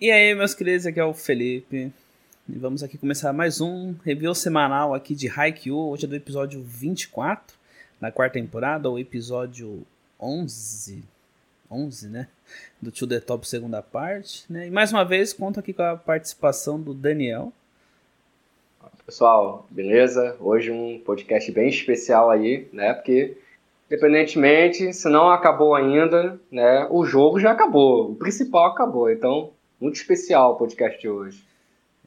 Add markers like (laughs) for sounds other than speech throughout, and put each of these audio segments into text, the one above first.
E aí, meus queridos, aqui é o Felipe. E vamos aqui começar mais um review semanal aqui de Haikyuu. Hoje é do episódio 24 da quarta temporada, o episódio 11. 11, né? Do Tio The Top segunda parte, né? E mais uma vez conto aqui com a participação do Daniel. Pessoal, beleza? Hoje um podcast bem especial aí, né? Porque independentemente, se não acabou ainda, né? O jogo já acabou, o principal acabou. Então, muito especial o podcast de hoje.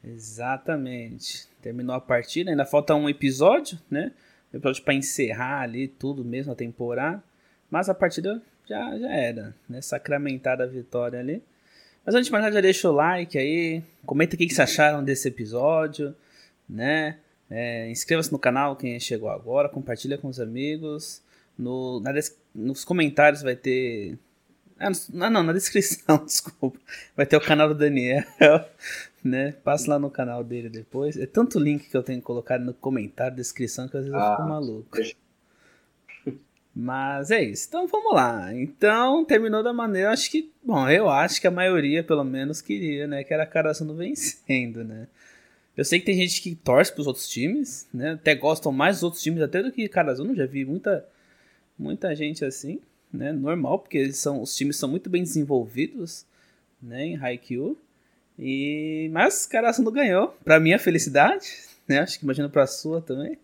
Exatamente. Terminou a partida, ainda falta um episódio, né? Um episódio para encerrar ali tudo mesmo a temporada. Mas a partida já, já era, né? Sacramentada a vitória ali. Mas antes de mais nada, já deixa o like aí. Comenta o que, vocês acharam desse episódio, né? É, Inscreva-se no canal quem chegou agora, compartilha com os amigos. No, na, nos comentários vai ter ah, não, não, na descrição, (laughs) desculpa. Vai ter o canal do Daniel, (laughs) né? Passa lá no canal dele depois. É tanto link que eu tenho que colocar no comentário, descrição, que às vezes ah, eu fico ah, maluco. Mas é isso. Então vamos lá. Então terminou da maneira, acho que, bom, eu acho que a maioria pelo menos queria, né, que era a Karasuno vencendo, né? Eu sei que tem gente que torce para os outros times, né? Até gostam mais dos outros times até do que Karasuno, já vi muita muita gente assim né? Normal, porque eles são, os times são muito bem desenvolvidos, né? Em Haikyuu. E mas Caraço não ganhou. Para minha felicidade, né? Acho que imagino para sua também.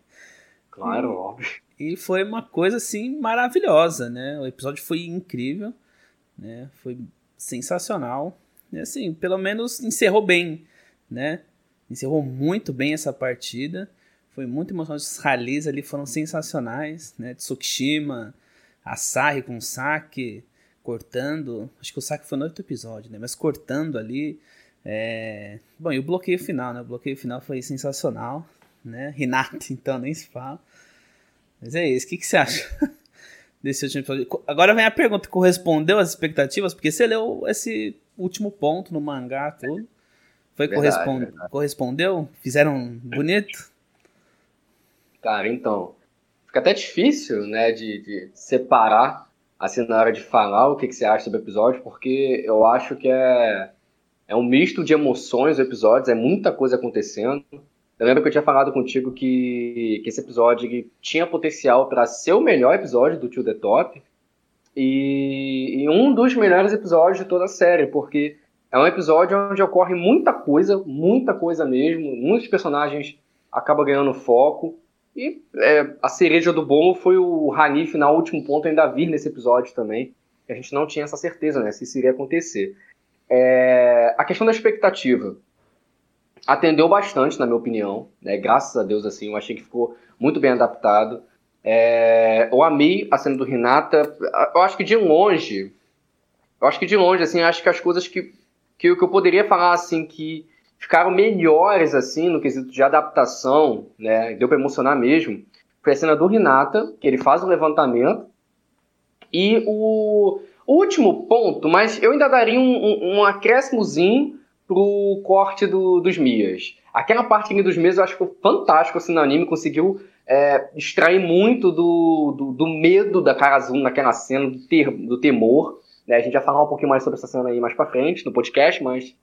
Claro, e, óbvio. E foi uma coisa assim maravilhosa, né? O episódio foi incrível, né? Foi sensacional. E assim, pelo menos encerrou bem, né? Encerrou muito bem essa partida. Foi muito emocionante. Os rallies ali foram sensacionais, né? Tsukishima, a Sarri com o saque cortando. Acho que o saque foi no outro episódio, né? Mas cortando ali. É... Bom, e o bloqueio final, né? O bloqueio final foi sensacional, né? Renato, (laughs) então, nem se fala. Mas é isso, o que, que você acha (laughs) desse último episódio? Agora vem a pergunta: correspondeu às expectativas? Porque você leu esse último ponto no mangá, tudo. Foi verdade, correspond... verdade. correspondeu? Fizeram bonito? Cara, então, fica até difícil, né, de, de, separar, assim, na hora de falar o que, que você acha sobre o episódio, porque eu acho que é, é um misto de emoções o episódio, é muita coisa acontecendo. Eu lembro que eu tinha falado contigo que, que esse episódio tinha potencial para ser o melhor episódio do Tio The Top, e, e um dos melhores episódios de toda a série, porque é um episódio onde ocorre muita coisa, muita coisa mesmo, muitos personagens acabam ganhando foco, e é, a cereja do bolo foi o Hanif na último ponto ainda vir nesse episódio também. A gente não tinha essa certeza, né? Se isso iria acontecer. É, a questão da expectativa atendeu bastante, na minha opinião. Né? Graças a Deus, assim, eu achei que ficou muito bem adaptado. É, eu amei a cena do Renata. Eu acho que de longe, eu acho que de longe, assim, acho que as coisas que, que, que eu poderia falar, assim, que ficaram melhores, assim, no quesito de adaptação, né? Deu para emocionar mesmo. Foi a cena do Renata, que ele faz o levantamento. E o último ponto, mas eu ainda daria um, um, um acréscimozinho pro corte do, dos Mias. Aquela parte dos Mias eu acho que foi fantástico assim, no anime, conseguiu é, extrair muito do, do, do, medo da Karazun naquela cena, do, ter, do temor. Né? A gente vai falar um pouquinho mais sobre essa cena aí mais pra frente no podcast, mas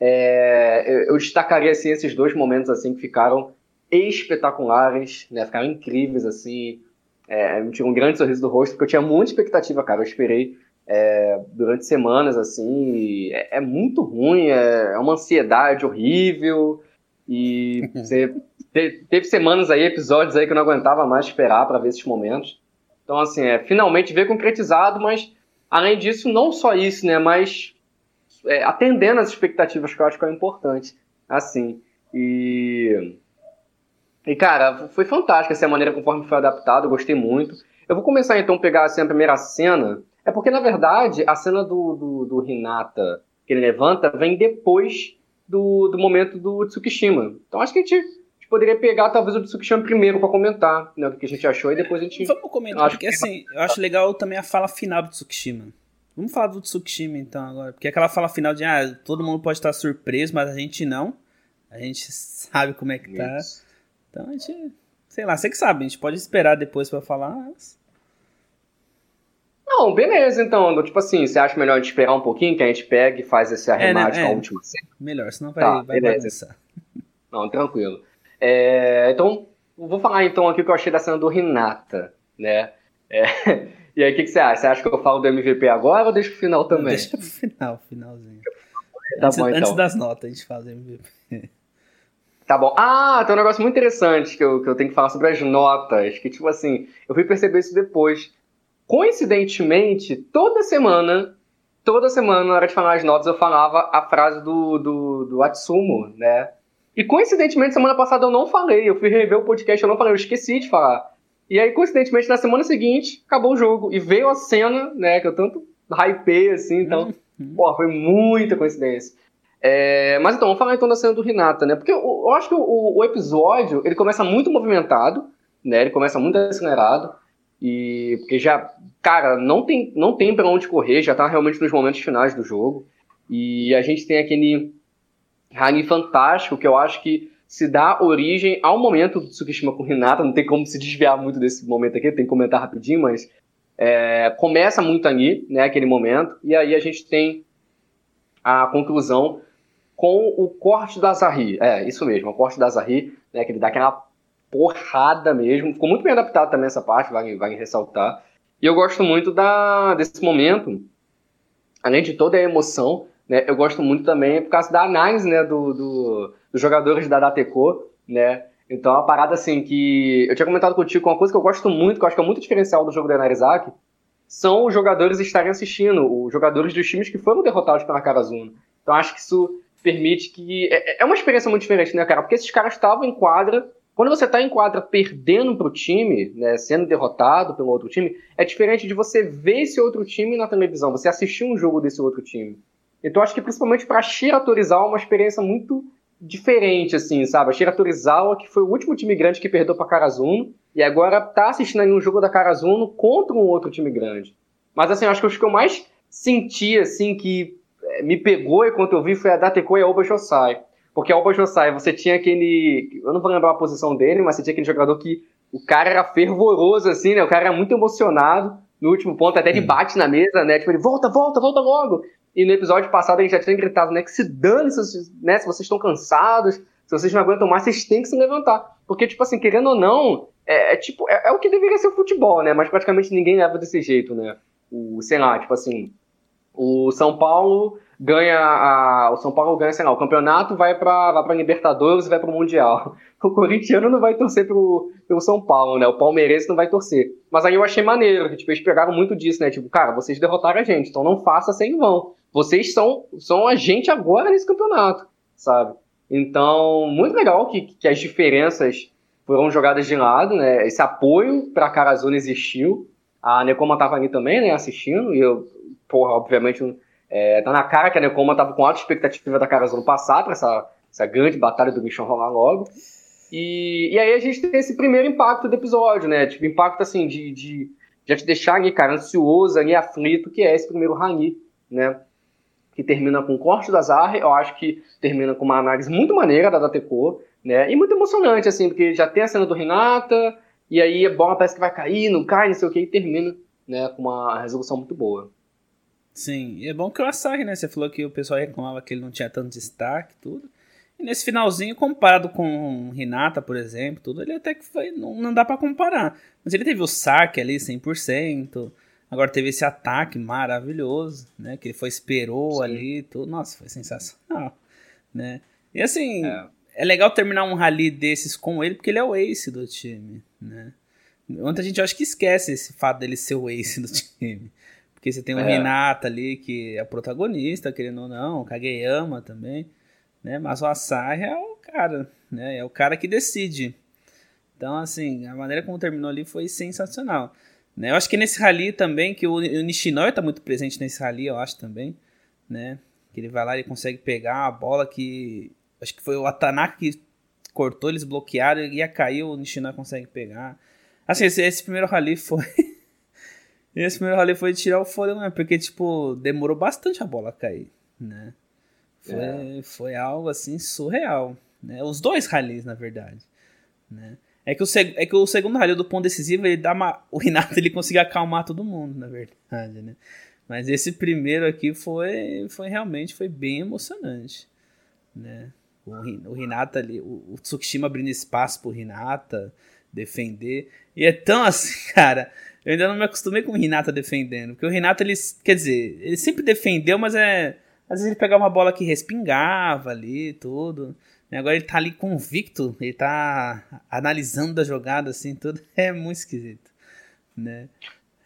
é, eu destacaria assim, esses dois momentos assim que ficaram espetaculares, né? Ficaram incríveis assim. É, me tirou um grande sorriso do rosto porque eu tinha muita expectativa, cara. Eu esperei é, durante semanas assim. É, é, muito ruim, é, é, uma ansiedade horrível e (laughs) você teve, teve semanas aí, episódios aí que eu não aguentava mais esperar para ver esses momentos. Então assim, é finalmente ver concretizado, mas além disso, não só isso, né? Mas é, atendendo às expectativas que eu acho que é importante. Assim. E. E, cara, foi fantástica essa maneira conforme foi adaptado, eu gostei muito. Eu vou começar então a pegar assim, a primeira cena. É porque, na verdade, a cena do, do, do Hinata que ele levanta vem depois do, do momento do Tsukishima. Então acho que a gente, a gente poderia pegar talvez o Tsukishima primeiro para comentar né, o que a gente achou e depois a gente. Vamos comentar, porque que... assim, eu acho legal também a fala final do Tsukishima. Vamos falar do Tsukishima então agora. Porque aquela fala final de ah, todo mundo pode estar surpreso, mas a gente não. A gente (laughs) sabe como é que tá. Então a gente. Sei lá, você que sabe, a gente pode esperar depois para falar. Mas... Não, beleza, então. Tipo assim, você acha melhor a gente esperar um pouquinho, que a gente pega e faz esse arremate é, né? com a é. última cena? Melhor, senão vai, tá, vai bagunçar. Não, tranquilo. É, então, vou falar então aqui o que eu achei da cena do Renata, né? É, e aí, o que, que, você acha? Você acha que eu falo do MVP agora ou deixa pro final também? Deixa pro final, finalzinho. Tá antes, bom, então. antes das notas, a gente fala do MVP. Tá bom. Ah, tem um negócio muito interessante que eu, que eu tenho que falar sobre as notas. Que, tipo assim, eu fui perceber isso depois. Coincidentemente, toda semana, toda semana, na hora de falar as notas, eu falava a frase do, do, do Atsumo, né? E coincidentemente, semana passada eu não falei. Eu fui rever o podcast, eu não falei, eu esqueci de falar. E aí, coincidentemente, na semana seguinte, acabou o jogo. E veio a cena, né, que eu tanto hypei, assim, então, uhum. pô, foi muita coincidência. É, mas então, vamos falar então da cena do Renata, né? Porque eu, eu acho que o, o, episódio, ele começa muito movimentado, né? Ele começa muito acelerado. E porque já, cara, não tem, não tem para onde correr, já tá realmente nos momentos finais do jogo. E a gente tem aquele Rani fantástico que eu acho que se dá origem ao momento do Tsukishima com Renata, não tem como se desviar muito desse momento aqui, tem que comentar rapidinho, mas é, começa muito ali, né, aquele momento, e aí a gente tem a conclusão com o corte da Zahri. É, isso mesmo, o corte da Zahri, né, que ele dá aquela porrada mesmo. Ficou muito bem adaptado também essa parte, vai ressaltar. E eu gosto muito da, desse momento, além de toda a emoção, né, eu gosto muito também por causa da análise né, do, do dos jogadores da Dateco, né? Então é uma parada assim que. Eu tinha comentado contigo, uma coisa que eu gosto muito, que eu acho que é muito diferencial do jogo da Narizaki, são os jogadores estarem assistindo, os jogadores dos times que foram derrotados pela Karazuna. Então acho que isso permite que. É, é uma experiência muito diferente, né, cara? Porque esses caras estavam em quadra. Quando você está em quadra perdendo para o time, né, sendo derrotado pelo outro time, é diferente de você ver esse outro time na televisão, você assistir um jogo desse outro time. Então acho que principalmente para Shira é uma experiência muito diferente, assim, sabe? A Shira Torizawa, que foi o último time grande que perdeu para Karazuno, e agora tá assistindo aí um jogo da Karazuno contra um outro time grande. Mas assim, acho que os que eu mais senti, assim, que é, me pegou enquanto eu vi foi a Dateko e a Oba Josai. Porque a Oba Josai, você tinha aquele. Eu não vou lembrar a posição dele, mas você tinha aquele jogador que o cara era fervoroso, assim, né? O cara era muito emocionado no último ponto, até ele bate na mesa, né? Tipo, ele volta, volta, volta logo. E no episódio passado a gente já tinha gritado, né? Que se dane se, né, se vocês estão cansados, se vocês não aguentam mais, vocês têm que se levantar. Porque, tipo assim, querendo ou não, é, é tipo, é, é, o que deveria ser o futebol, né? Mas praticamente ninguém leva desse jeito, né? O, sei lá, tipo assim, o São Paulo ganha a, o São Paulo ganha, sei lá, o campeonato vai para vai para Libertadores, vai para o Mundial. (laughs) O corintiano não vai torcer pro, São Paulo, né? O palmeirense não vai torcer. Mas aí eu achei maneiro, que tipo, eles pegaram muito disso, né? Tipo, cara, vocês derrotaram a gente, então não faça sem vão. Vocês são são a gente agora nesse campeonato, sabe? Então, muito legal que, que as diferenças foram jogadas de lado, né? Esse apoio para a Carazona existiu. A Necoma tava ali também, né, assistindo, e eu, porra, obviamente é, tá na cara que a Nekoma tava com alta expectativa da Caras ano passado, pra essa, essa grande batalha do bichão rolar logo. E, e aí a gente tem esse primeiro impacto do episódio, né? Tipo, impacto assim, de, de já te deixar ali, cara, ansioso, ali, aflito, que é esse primeiro Rani, né? Que termina com o corte da Zahra, eu acho que termina com uma análise muito maneira da Dateco, né? E muito emocionante, assim, porque já tem a cena do Renata, e aí a bola parece que vai cair, não cai, não sei o que, e termina, né, com uma resolução muito boa. Sim, é bom que o Asahi, né? Você falou que o pessoal reclamava que ele não tinha tanto destaque tudo. E nesse finalzinho, comparado com Renata, por exemplo, tudo, ele até que foi. Não, não dá para comparar. Mas ele teve o saque ali 100%. Agora teve esse ataque maravilhoso, né? Que ele foi, esperou Sim. ali, tudo. Nossa, foi sensacional, né? E assim, é. é. legal terminar um rally desses com ele, porque ele é o ace do time, né? Muita gente acha que esquece esse fato dele ser o ace do (laughs) time. Porque você tem o é. Renata ali, que é o protagonista, querendo ou não, o Kageyama também, né? Mas o Asahi é o cara, né? É o cara que decide. Então, assim, a maneira como terminou ali foi sensacional. Né? Eu acho que nesse rally também, que o, o Nishinoya tá muito presente nesse rally, eu acho também, né? Que ele vai lá e consegue pegar a bola que... Acho que foi o Atanaka que cortou, eles bloquearam, ia cair, o Nishinoya consegue pegar. Assim, esse, esse primeiro rally foi... (laughs) Esse primeiro rally foi de tirar o fôlego, né? Porque, tipo, demorou bastante a bola cair, né? Foi, é. foi algo, assim, surreal, né? Os dois rallies, na verdade, né? É que o, seg é que o segundo rally do ponto decisivo, ele dá uma, o Renato ele conseguiu acalmar todo mundo, na verdade, né? Mas esse primeiro aqui foi, foi realmente foi bem emocionante, né? O, o Renata ali, o, o Tsukishima abrindo espaço pro Renata defender. E é tão assim, (laughs) cara. Eu ainda não me acostumei com o Renata defendendo. Porque o Renata, ele, quer dizer, ele sempre defendeu, mas é. Às vezes ele pegava uma bola que respingava ali tudo. Agora ele tá ali convicto, ele tá analisando a jogada assim, tudo. (laughs) É muito esquisito, né?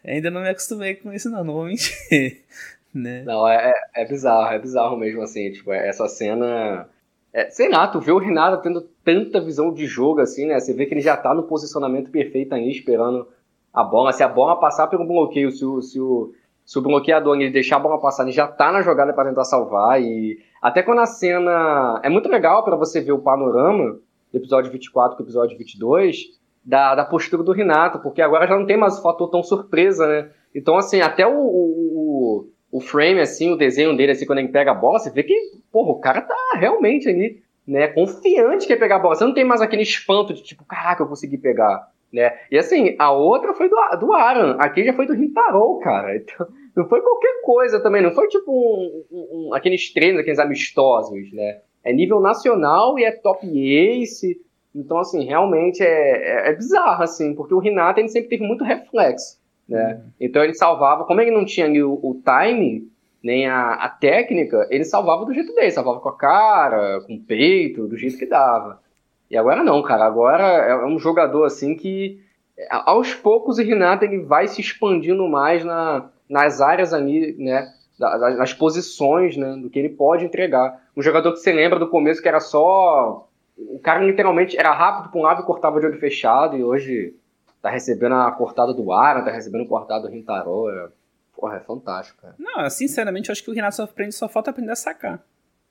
Ainda não me acostumei com isso, não, não vou mentir. (laughs) Né? Não, é, é, é bizarro, é bizarro mesmo, assim, tipo, essa cena. É, sei lá, tu vê o Renato tendo tanta visão de jogo, assim, né? Você vê que ele já tá no posicionamento perfeito aí, esperando a bola. Se a bola passar pelo bloqueio, se o, se o, se o bloqueador ele deixar a bola passar, ele já tá na jogada para tentar salvar. E até quando a cena. É muito legal para você ver o panorama do episódio 24 com o episódio 22 da, da postura do Renato, porque agora já não tem mais o fator tão surpresa, né? Então, assim, até o, o, o frame, assim, o desenho dele, assim, quando ele pega a bola, você vê que, porra, o cara tá realmente ali, né, confiante que ia pegar a bola. Você não tem mais aquele espanto de tipo, caraca, eu consegui pegar, né? E assim, a outra foi do, do Aaron, aqui já foi do Rintaro, cara. Então, não foi qualquer coisa também, não foi tipo um, um, um, aqueles treinos, aqueles amistosos, né? É nível nacional e é top ace, então, assim, realmente é, é, é, bizarro, assim, porque o Renato ele sempre teve muito reflexo, né? Uhum. Então ele salvava, como ele não tinha ali o, o timing, nem a, a, técnica, ele salvava do jeito dele, salvava com a cara, com o peito, do jeito que dava. E agora não, cara, agora é um jogador, assim, que aos poucos o Renato ele vai se expandindo mais na, nas áreas ali, né? nas posições, né, do que ele pode entregar. Um jogador que você lembra do começo que era só o cara literalmente era rápido para um lado e cortava de olho fechado, e hoje tá recebendo a cortada do Ara, tá recebendo a cortada do Rintaro. É, porra, é fantástico, cara. Não, sinceramente, eu acho que o Renato só, aprende, só falta aprender a sacar.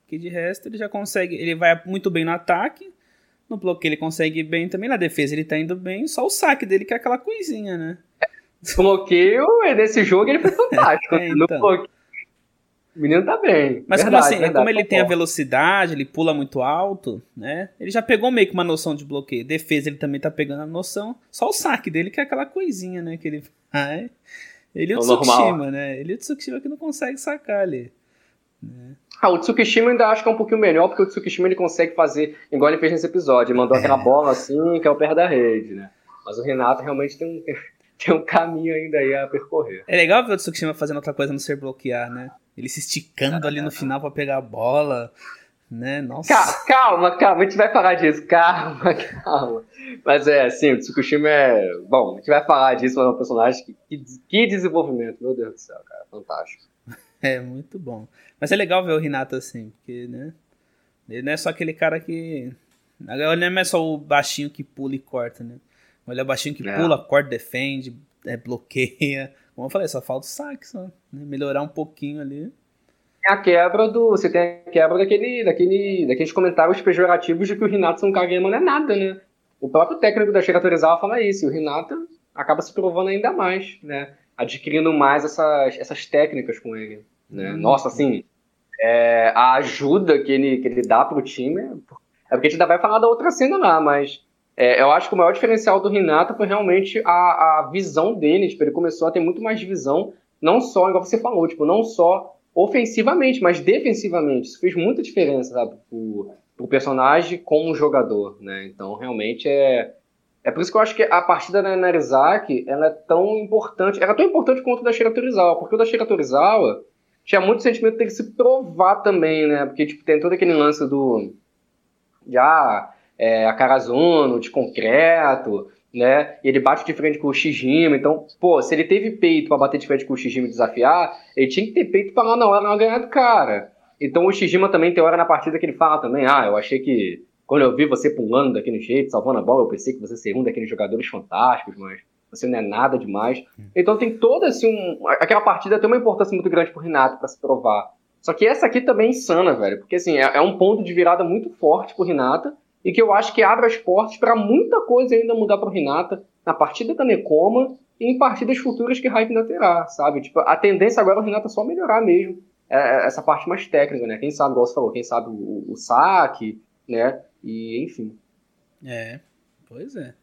Que de resto ele já consegue. Ele vai muito bem no ataque. No bloqueio ele consegue ir bem também. Na defesa ele tá indo bem. Só o saque dele que é aquela coisinha, né? O bloqueio, nesse jogo, ele foi (laughs) fantástico. é, então. Bloqueio o menino tá bem. Mas verdade, como assim, verdade, como ele tem a velocidade, ele pula muito alto, né? Ele já pegou meio que uma noção de bloqueio. Defesa ele também tá pegando a noção. Só o saque dele que é aquela coisinha, né? Que ele (laughs) vai. Ele e o, o Tsukishima, né? Ele e o Tsukishima que não consegue sacar ali. Né? Ah, o Tsukishima ainda acho que é um pouquinho melhor, porque o Tsukishima ele consegue fazer igual ele fez nesse episódio. Ele mandou é. aquela bola assim, que é o pé da rede, né? Mas o Renato realmente tem um, (laughs) tem um caminho ainda aí a percorrer. É legal ver o Tsukishima fazendo outra coisa no ser bloquear, né? Ele se esticando ali no (laughs) final para pegar a bola, né? Nossa. Calma, calma, a gente vai falar disso. Calma, (laughs) calma. Mas é, assim, o Tsukushima é. Bom, a gente vai falar disso, mas é um personagem que, que, que desenvolvimento, meu Deus do céu, cara. Fantástico. É, muito bom. Mas é legal ver o Renato assim, porque, né? Ele não é só aquele cara que. Ele não é só o baixinho que pula e corta, né? Ele é o baixinho que é. pula, corta, defende, é, bloqueia. Como eu falei, só falta o saque, só, né? melhorar um pouquinho ali. É a quebra do. Você tem a quebra daquele, daquele, daqueles comentários pejorativos de que o Renato Kagema não é nada, né? O próprio técnico da Shira Torizawa fala isso, e o Renato acaba se provando ainda mais, né? Adquirindo mais essas, essas técnicas com ele. Né? Hum. Nossa, assim, é, a ajuda que ele, que ele dá pro time. É porque a gente ainda vai falar da outra cena lá, mas é, eu acho que o maior diferencial do Renato foi realmente a, a visão dele. Tipo, ele começou a ter muito mais visão, não só, igual você falou, tipo, não só ofensivamente, mas defensivamente. Isso fez muita diferença, sabe, pro, pro personagem como jogador, né? Então, realmente é. É por isso que eu acho que a partida da Narizaki, ela é tão importante. Ela é tão importante quanto a da Shira Torizawa, porque o da Shira Torizawa tinha muito sentimento de ter que se provar também, né? Porque, tipo, tem todo aquele lance do. De, ah, é, a Carazuno, de concreto, né? E ele bate de frente com o Shijima. Então, pô, se ele teve peito para bater de frente com o Shijima e desafiar, ele tinha que ter peito para lá na hora não ganhar do cara. Então o Shijima também tem hora na partida que ele fala também, ah, eu achei que quando eu vi você pulando daquele jeito, salvando a bola, eu pensei que você seria um daqueles jogadores fantásticos, mas você não é nada demais. Então tem toda assim um, aquela partida tem uma importância muito grande pro Renato para se provar. Só que essa aqui também é insana, velho, porque assim, é, é um ponto de virada muito forte pro Renata e que eu acho que abre as portas para muita coisa ainda mudar para o Renata na partida da Necoma e em partidas futuras que Hype ainda terá, sabe? Tipo, a tendência agora é o Renata só melhorar mesmo é, é, essa parte mais técnica, né? Quem sabe, igual você falou, quem sabe o, o saque, né? E enfim. É, pois é.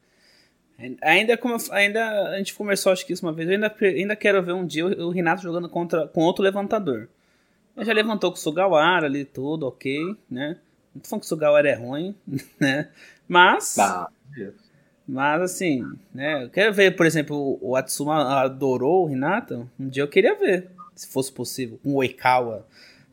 Ainda, como ainda a gente conversou acho que isso uma vez, eu ainda, ainda quero ver um dia o, Renato jogando contra, com outro levantador. Ele já levantou com o Sugawara ali tudo, ok, né? Não tô falando que o Sugawara é ruim, (laughs) né? Mas. Ah, mas assim, né? Eu quero ver, por exemplo, o Atsuma adorou o Renato. Um dia eu queria ver, se fosse possível, com o Oikawa.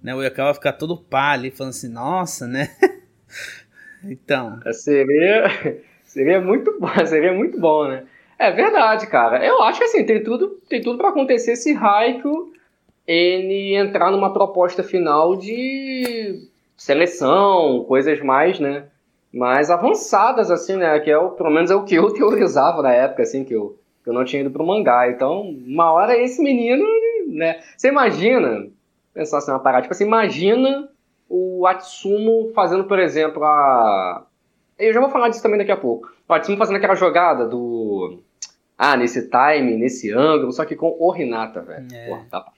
Né? O Oikawa ficar todo pá ali, falando assim, nossa, né? (laughs) então. Seria. Seria muito (laughs) bom, seria muito bom, né? É verdade, cara. Eu acho que assim, tem tudo, tem tudo para acontecer se Raikko ele entrar numa proposta final de seleção, coisas mais, né? Mais avançadas, assim, né? Que é o, pelo menos é o que eu (laughs) teorizava na época, assim, que eu, que eu não tinha ido pro mangá. Então, uma hora esse menino, né? Você imagina, pensar assim, uma parada, tipo assim, imagina o Atsumo fazendo, por exemplo, a, eu já vou falar disso também daqui a pouco. Partimos fazendo aquela jogada do. Ah, nesse time, nesse ângulo, só que com o Renata, velho. É. Porra, dá, pra,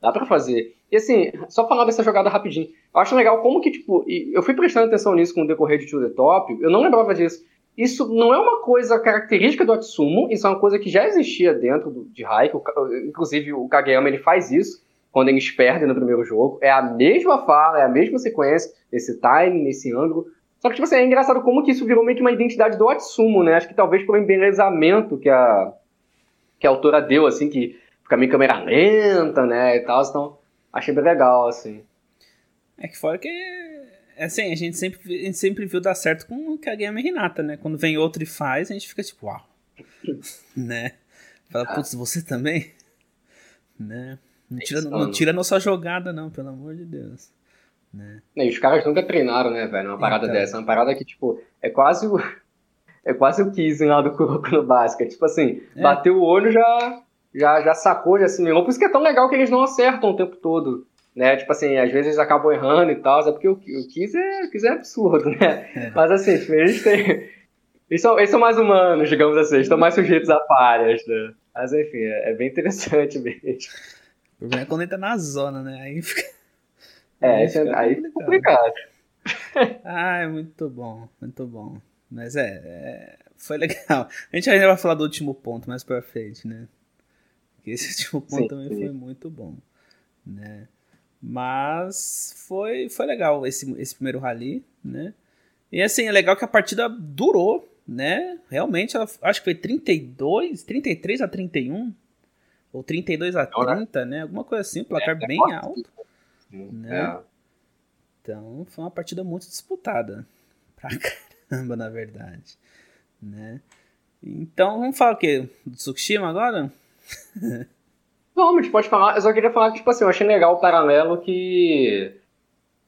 dá pra fazer. E assim, só falar dessa jogada rapidinho. Eu acho legal como que, tipo, eu fui prestando atenção nisso com o decorrer de To The Top, eu não lembrava disso. Isso não é uma coisa característica do Atsumo, isso é uma coisa que já existia dentro do, de Haiku. Inclusive, o Kageyama ele faz isso quando eles perdem no primeiro jogo. É a mesma fala, é a mesma sequência, nesse time, nesse ângulo. Só que, tipo assim, é engraçado como que isso virou meio que uma identidade do Atsumo, né? Acho que talvez pelo embelezamento que a, que a autora deu, assim, que fica meio câmera lenta, né, e tal. Então, achei bem legal, assim. É que fora que, assim, a gente sempre, a gente sempre viu dar certo com o Kageyama e Hinata, né? Quando vem outro e faz, a gente fica tipo, uau. (laughs) né? Fala, putz, você também? Né? Não tira, não tira a nossa jogada, não, pelo amor de Deus. Né? E os caras nunca treinaram, né, velho? Uma parada então. dessa. Uma parada que, tipo, é quase o. É quase o Kissing lá do Kuroko no basquete. Tipo assim, é. bateu o olho, já, já, já sacou, já assimilou. Por isso que é tão legal que eles não acertam o tempo todo. Né? Tipo assim, às vezes eles acabam errando e tal, é porque o, o Kiss é, o Kiss é absurdo, né? É. Mas assim, tipo, eles têm. Eles são, eles são mais humanos, digamos assim, estão mais sujeitos a falhas, né? Mas enfim, é, é bem interessante mesmo. O problema é quando entra na zona, né? Aí fica. É, aí, fica aí fica complicado. (laughs) ah, é muito bom, muito bom. Mas é, é, foi legal. A gente ainda vai falar do último ponto mais pra frente, né? Porque esse (laughs) último ponto sim, também sim. foi muito bom, né? Mas foi, foi legal esse, esse primeiro rally, né? E assim, é legal que a partida durou, né? Realmente, ela, acho que foi 32, 33 a 31, ou 32 a 30, né? Alguma coisa assim, placar é, bem é alto. Né? É. Então foi uma partida muito disputada. (laughs) Pra caramba, na verdade. Né? Então vamos falar o quê? Do Tsukushima agora? (laughs) Vamos, a gente pode falar. Eu só queria falar que, tipo assim, eu achei legal o paralelo que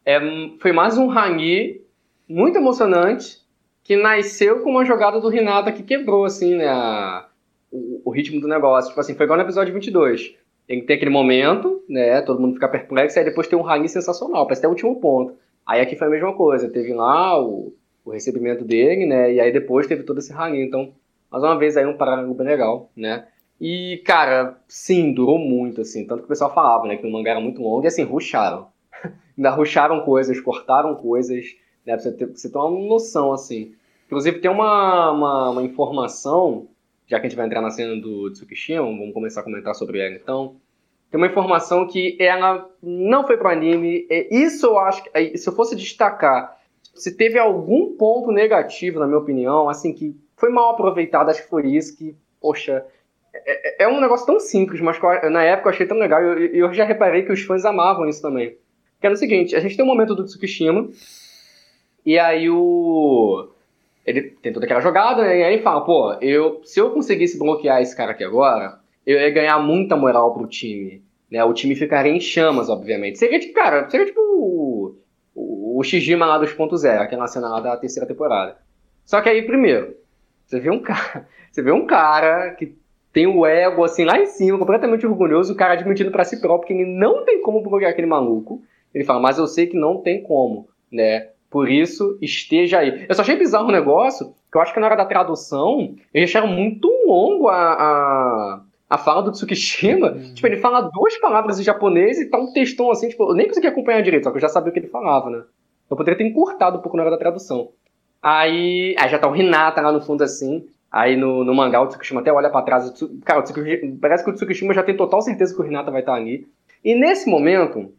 é, foi mais um Hangui muito emocionante que nasceu com uma jogada do Renata que quebrou, assim, né, a, o, o, ritmo do negócio. Tipo assim, foi igual no episódio 22 tem que ter aquele momento, né? Todo mundo fica perplexo, aí depois tem um Rani sensacional, parece até o último ponto. Aí aqui foi a mesma coisa, teve lá o, o recebimento dele, né? E aí depois teve todo esse Rani. Então, mais uma vez aí um paralelo bem legal, né? E, cara, sim, durou muito, assim. Tanto que o pessoal falava, né? Que o mangá era muito longo e, assim, ruxaram. (laughs) Ainda ruxaram coisas, cortaram coisas, né? Pra você ter, pra você ter uma noção, assim. Inclusive, tem uma, uma, uma informação já que a gente vai entrar na cena do Tsukishima, vamos começar a comentar sobre ela então. Tem uma informação que ela não foi pro anime. Isso eu acho que, é, se eu fosse destacar, se teve algum ponto negativo, na minha opinião, assim, que foi mal aproveitado, acho que foi isso que, poxa, é, é, é um negócio tão simples, mas na época eu achei tão legal, e eu, eu, já reparei que os fãs amavam isso também. Que era o seguinte, a gente tem um momento do Tsukishima, e aí o ele tem toda aquela jogada? E aí ele fala, pô, eu, se eu conseguisse bloquear esse cara aqui agora, eu ia ganhar muita moral pro time. Né? O time ficaria em chamas, obviamente. Seria tipo, cara, seria tipo o, o, o Shijima lá 2.0, aquela cena lá da terceira temporada. Só que aí, primeiro, você vê um cara, (laughs) você vê um cara que tem o ego assim lá em cima, completamente orgulhoso, o cara admitindo para si próprio que ele não tem como bloquear aquele maluco. Ele fala, mas eu sei que não tem como, né? Por isso, esteja aí. Eu só achei bizarro o negócio, que eu acho que na hora da tradução, eles acharam muito longo a, a, a fala do Tsukishima. Uhum. Tipo, ele fala duas palavras em japonês e tá um textão assim, tipo, eu nem consegui acompanhar direito, só que eu já sabia o que ele falava, né? Eu poderia ter encurtado um pouco na hora da tradução. Aí, aí já tá o Renata lá no fundo assim. Aí no, no mangá o Tsukishima até olha para trás. Cara, parece que o Tsukishima já tem total certeza que o Hinata vai estar ali. E nesse momento,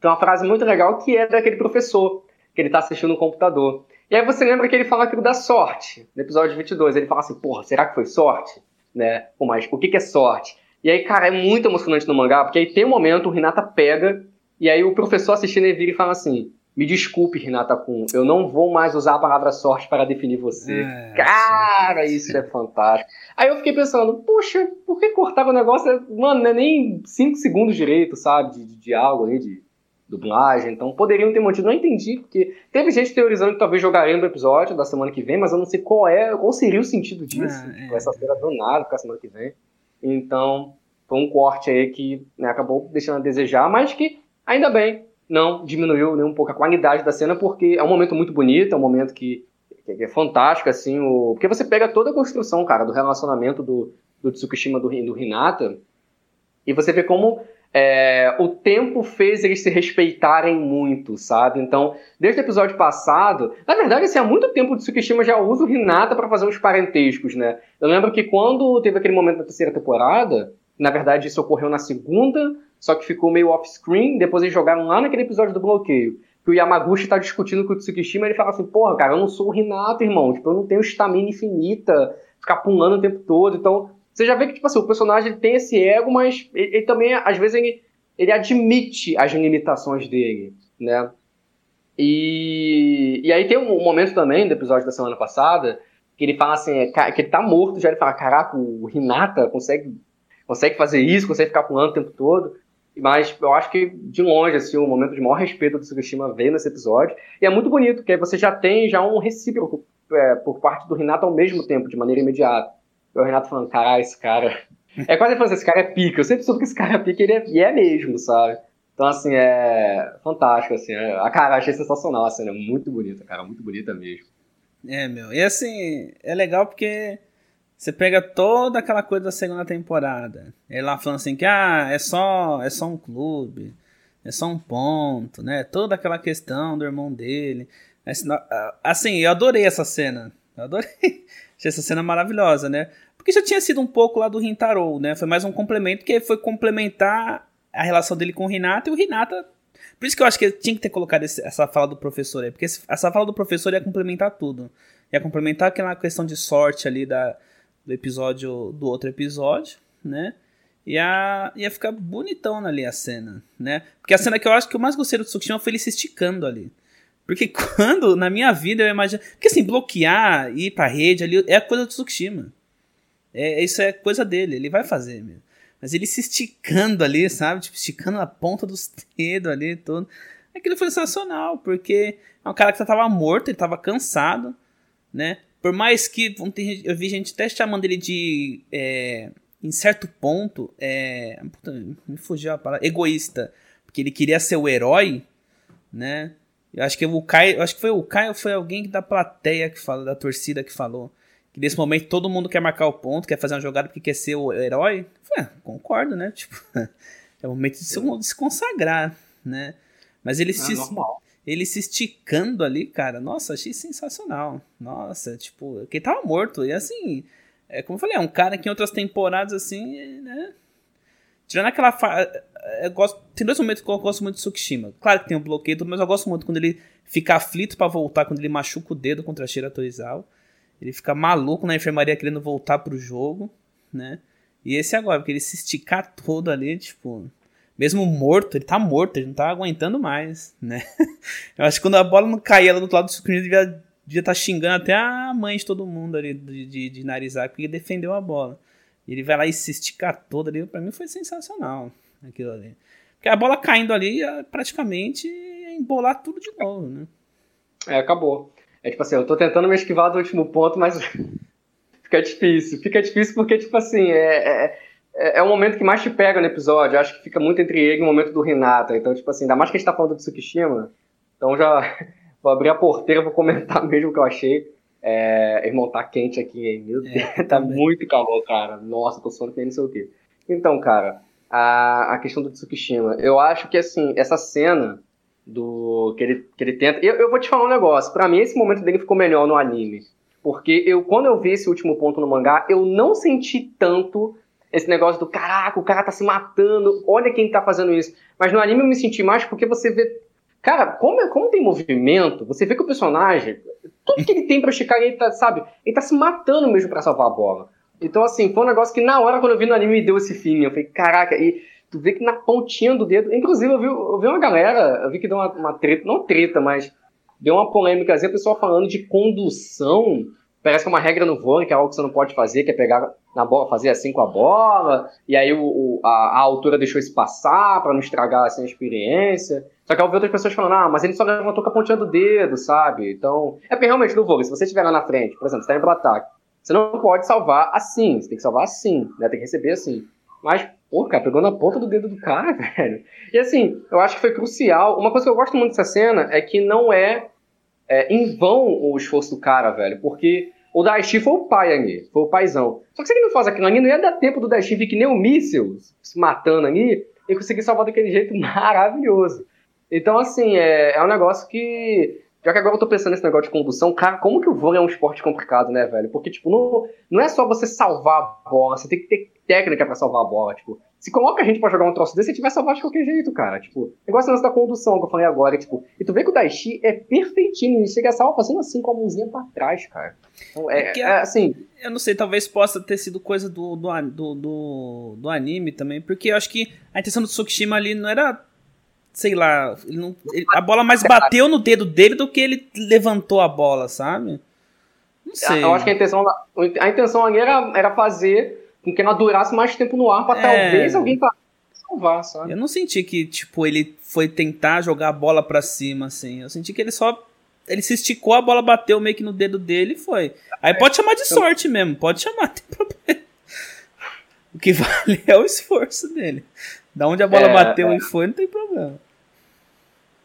tem uma frase muito legal que é daquele professor, que ele tá assistindo no computador. E aí você lembra que ele fala aquilo da sorte, no episódio 22. Ele fala assim, porra, será que foi sorte? Né? Pô, mas o que, que é sorte? E aí, cara, é muito emocionante no mangá, porque aí tem um momento, o Hinata pega, e aí o professor assistindo ele vira e fala assim, me desculpe, Renata Kun, eu não vou mais usar a palavra sorte para definir você. É, Cara, sim. isso é fantástico. Aí eu fiquei pensando, puxa, por que cortava o negócio? Mano, não é nem 5 segundos direito, sabe, de, de diálogo ali, de dublagem. Então poderiam ter mantido. Não entendi, porque teve gente teorizando que talvez jogarem no episódio da semana que vem, mas eu não sei qual é, qual seria o sentido disso. É, é. Essa feira do nada pra semana que vem. Então, foi um corte aí que né, acabou deixando a desejar, mas que ainda bem não diminuiu nem um pouco a qualidade da cena, porque é um momento muito bonito, é um momento que, que é fantástico, assim, o... porque você pega toda a construção, cara, do relacionamento do, do Tsukishima do, do Hinata, e você vê como é, o tempo fez eles se respeitarem muito, sabe? Então, desde o episódio passado, na verdade, assim, há muito tempo o Tsukishima já usa o Hinata para fazer uns parentescos, né? Eu lembro que quando teve aquele momento da terceira temporada, na verdade isso ocorreu na segunda, só que ficou meio off-screen. Depois eles jogaram lá naquele episódio do bloqueio. Que o Yamaguchi tá discutindo com o Tsukishima ele fala assim: Porra, cara, eu não sou o Renato, irmão. Tipo, eu não tenho estamina infinita, ficar pulando o tempo todo. Então, você já vê que, tipo assim, o personagem tem esse ego, mas ele, ele também, às vezes, ele, ele admite as limitações dele, né? E, e aí tem um momento também do episódio da semana passada que ele fala assim, é, que ele tá morto já, ele fala, caraca, o Renata consegue, consegue fazer isso, consegue ficar pulando o tempo todo. Mas eu acho que, de longe, assim, o momento de maior respeito do Tsukushima veio nesse episódio. E é muito bonito, porque você já tem já um recíproco é, por parte do Renato ao mesmo tempo, de maneira imediata. E o Renato falando, caralho, esse cara... (laughs) É quase falando assim, esse cara é pica. Eu sempre soube que esse cara é pica ele é, e é mesmo, sabe? Então, assim, é fantástico, assim. É... A cara, achei sensacional a cena, muito bonita, cara, muito bonita mesmo. É, meu. E assim, é legal porque você pega toda aquela coisa da segunda temporada. Ele lá falando assim que ah, é só, é só um clube, é só um ponto, né? Toda aquela questão do irmão dele. Assim, eu adorei essa cena. Eu adorei. Achei essa cena maravilhosa, né? Porque já tinha sido um pouco lá do Rintaro, né? Foi mais um complemento que foi complementar a relação dele com o Renata e o Renata. Por isso que eu acho que tinha que ter colocado esse, essa fala do professor aí, porque essa fala do professor ia complementar tudo. Ia complementar aquela questão de sorte ali da, do episódio do outro episódio, né? Ia, ia ficar bonitão ali a cena, né? Porque a cena que eu acho que eu mais gostei do Tsukishima foi ele se esticando ali. Porque quando, na minha vida, eu imagino. Porque assim, bloquear, ir pra rede ali, é a coisa do Tsukishima. É, isso é coisa dele, ele vai fazer mesmo. Mas ele se esticando ali, sabe? Tipo, esticando a ponta dos dedos ali, todo. Aquilo foi sensacional, porque é um cara que tava morto, ele tava cansado, né? Por mais que eu vi gente até chamando ele de. É, em certo ponto. É, puta, me fugiu a palavra. Egoísta. Porque ele queria ser o herói, né? Eu acho que o Caio. Acho que foi o Caio foi alguém da plateia que falou, da torcida que falou. Que nesse momento todo mundo quer marcar o ponto, quer fazer uma jogada porque quer ser o herói. É, concordo, né? (laughs) Tipo, é o momento de se, de se consagrar, né? Mas ele é se. Normal ele se esticando ali, cara, nossa, achei sensacional. Nossa, tipo, porque tava morto. E assim, é como eu falei, é um cara que em outras temporadas, assim, né? Tirando aquela. Fa... Eu gosto... Tem dois momentos que eu gosto muito de Tsukishima. Claro que tem um bloqueio, mas eu gosto muito quando ele fica aflito para voltar, quando ele machuca o dedo contra a Shira Torizawa. Ele fica maluco na enfermaria querendo voltar pro jogo, né? E esse agora, porque ele se esticar todo ali, tipo mesmo morto, ele tá morto, ele não tá aguentando mais, né? (laughs) Eu acho que quando a bola não caía lá do outro lado do screen, ele devia estar tá xingando até a mãe de todo mundo ali de, de, de narizar, porque defendeu a bola. E ele vai lá e se esticar todo ali, pra mim foi sensacional aquilo ali. Porque a bola caindo ali, praticamente embolar tudo de novo, né? É, acabou. É tipo assim, eu tô tentando me esquivar do último ponto, mas (laughs) fica difícil. Fica difícil porque, tipo assim, é, é é, é o momento que mais te pega no episódio. Acho que fica muito entre ele e o momento do Renata. Então, tipo assim, ainda mais que a gente tá falando do Tsukishima, então já (laughs) vou abrir a porteira, vou comentar (laughs) mesmo o que eu achei. É, irmão, tá quente aqui, hein? Meu é, Deus, tá também. muito calor, cara. Nossa, tô suando que nem não sei o quê. Então, cara, a, a questão do Tsukishima. Eu acho que, assim, essa cena do que ele, que ele tenta... Eu, eu vou te falar um negócio. Pra mim, esse momento dele ficou melhor no anime. Porque eu, quando eu vi esse último ponto no mangá, eu não senti tanto esse negócio do caraca, o cara tá se matando, olha quem tá fazendo isso. Mas no anime eu me senti mais porque você vê. Cara, como, é, como tem movimento, você vê que o personagem, tudo que ele tem pra esticar, ele tá, sabe? Ele tá se matando mesmo para salvar a bola. Então, assim, foi um negócio que na hora quando eu vi no anime me deu esse feeling. Eu falei, caraca, e tu vê que na pontinha do dedo. Inclusive, eu vi, eu vi uma galera, eu vi que deu uma, uma treta, não treta, mas deu uma polêmica, o pessoal falando de condução. Parece que é uma regra no vôlei, que é algo que você não pode fazer, que é pegar na bola, fazer assim com a bola, e aí o, o a, a, altura deixou isso passar para não estragar assim, a experiência. Só que eu vi outras pessoas falando, ah, mas ele só levantou com a pontinha do dedo, sabe? Então, é porque realmente no vôlei, se você estiver lá na frente, por exemplo, você está indo pro ataque, você não pode salvar assim, você tem que salvar assim, né? Tem que receber assim. Mas, pô, cara, pegou na ponta do dedo do cara, (laughs) velho. E assim, eu acho que foi crucial. Uma coisa que eu gosto muito dessa cena é que não é, é em vão o esforço do cara, velho. Porque o Daichi foi o pai ali, foi o paizão. Só que se ele não faz aquilo ali, não ia dar tempo do Daichi vir que nem um míssil se matando ali e conseguir salvar daquele jeito (laughs) maravilhoso. Então, assim, é, é um negócio que já que agora eu tô pensando nesse negócio de condução, cara, como que o vôlei é um esporte complicado, né, velho? Porque, tipo, não, não é só você salvar a bola, você tem que ter técnica para salvar a bola, tipo. Se coloca a gente pra jogar um troço desse, a gente vai salvar de qualquer jeito, cara. Tipo, igual esse da condução que eu falei agora, tipo. E tu vê que o Daichi é perfeitinho, ele chega a salva fazendo assim com a mãozinha pra trás, cara. Então, é, é, é, assim. Eu não sei, talvez possa ter sido coisa do, do, do, do, do anime também, porque eu acho que a intenção do Tsukishima ali não era sei lá, ele não, ele, a bola mais bateu no dedo dele do que ele levantou a bola, sabe? Não sei. Eu acho que a intenção, a intenção ali era, era fazer com que ela durasse mais tempo no ar pra é... talvez alguém salvar, sabe? Eu não senti que, tipo, ele foi tentar jogar a bola pra cima, assim. Eu senti que ele só. Ele se esticou, a bola bateu meio que no dedo dele e foi. Aí é, pode chamar de então... sorte mesmo, pode chamar, (laughs) tem problema. O que vale é o esforço dele. Da onde a bola é, bateu é. e foi, não tem problema.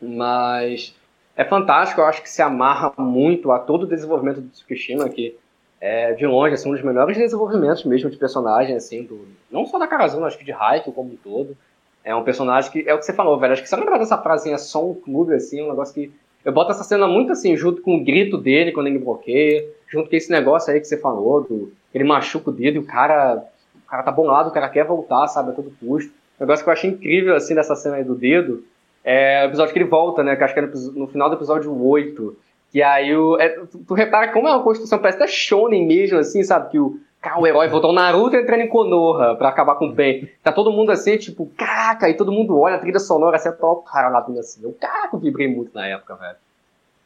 Mas é fantástico, eu acho que se amarra muito a todo o desenvolvimento do Tsukishima, que é de longe assim, um dos melhores desenvolvimentos mesmo de personagem, assim, do, não só da Karazuna, acho que de Haikyuu como um todo. É um personagem que, é o que você falou, velho, acho que você lembra dessa frasinha só um clube, assim, um negócio que eu boto essa cena muito assim, junto com o grito dele quando ele bloqueia, junto com esse negócio aí que você falou, do, ele machuca o dedo e o cara, o cara tá bom lado, o cara quer voltar, sabe, a todo custo. Um negócio que eu achei incrível, assim, dessa cena aí do dedo, é o episódio que ele volta, né? Que acho que é no, no final do episódio 8. Que aí o. É, tu, tu, repara como é uma construção, parece até shonen mesmo, assim, sabe? Que o, cara, o herói voltou Naruto entrando em Konoha pra acabar com o bem. Tá todo mundo assim, tipo, caraca, e todo mundo olha a trilha sonora assim, top, cara, assim. Eu, caraca, vibrei muito na época, velho.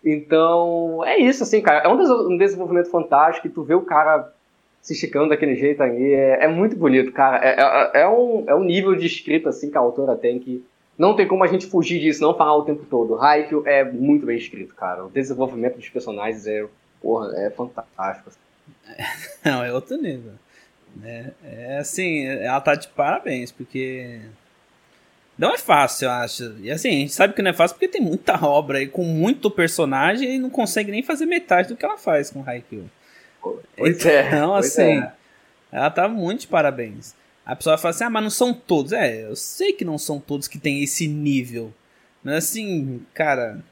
Então, é isso, assim, cara. É um, desenvolvimento fantástico, e tu vê o cara se esticando daquele jeito aí, é, é muito bonito, cara. É, é, é, um, é um nível de escrita, assim, que a autora tem que não tem como a gente fugir disso, não falar o tempo todo. Haikyuu é muito bem escrito, cara. O desenvolvimento dos personagens é, porra, é fantástico. (laughs) Não, é outro nível. É, é assim, ela tá de parabéns, porque não é fácil, eu acho. E assim, a gente sabe que não é fácil porque tem muita obra aí com muito personagem e não consegue nem fazer metade do que ela faz com Haikyuu. Pois então, é. Então, assim, é. ela tá muito de parabéns. A pessoa fala assim, ah, mas não são todos. É, eu sei que não são todos que tem esse nível. Mas assim, cara,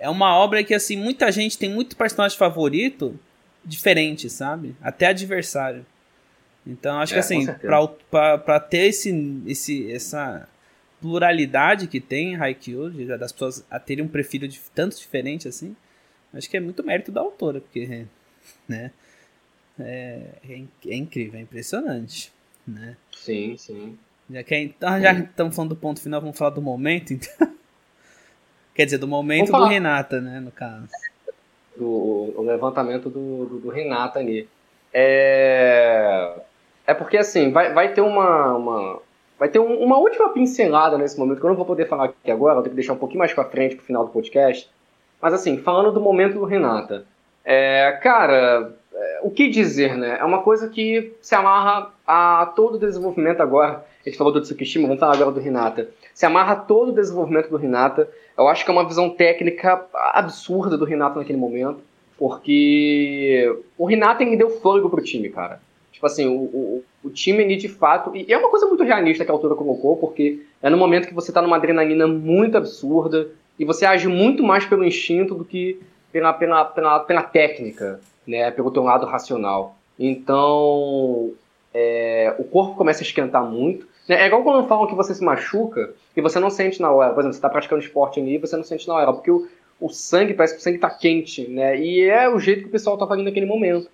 é uma obra que assim, muita gente tem muito personagem favorito diferente, sabe? Até adversário. Então acho é, que assim, pra, ter esse, esse, essa pluralidade que tem Haikyuu, das pessoas a terem um prefiro de tanto diferente assim, acho que é muito mérito da autora, porque, (laughs) né? É, é, é incrível, é impressionante né? Sim, sim. Já que então, já estamos falando do ponto final, vamos falar do momento, então. (laughs) Quer dizer, do momento do Renata, né, no caso. Do, o levantamento do, do, do Renata ali. É, é porque, assim, vai, vai ter uma, uma vai ter um, uma última pincelada nesse momento, que eu não vou poder falar aqui agora, vou ter que deixar um pouquinho mais para frente pro final do podcast. Mas, assim, falando do momento do Renata. É, cara, o que dizer, né? É uma coisa que se amarra a todo o desenvolvimento agora. A gente falou do Tsukishima, vamos falar agora do Hinata. Se amarra a todo o desenvolvimento do Hinata. Eu acho que é uma visão técnica absurda do Hinata naquele momento, porque o ele deu fôlego pro time, cara. Tipo assim, o, o, o time ele de fato. E é uma coisa muito realista que a autora colocou, porque é no momento que você tá numa adrenalina muito absurda e você age muito mais pelo instinto do que pela, pela, pela, pela técnica. Né, pelo teu lado racional. Então, é, o corpo começa a esquentar muito. Né? É igual quando falam que você se machuca e você não sente na hora. Por exemplo, você está praticando esporte ali e você não sente na hora, porque o, o sangue, parece que o sangue está quente, né? E é o jeito que o pessoal está fazendo naquele momento.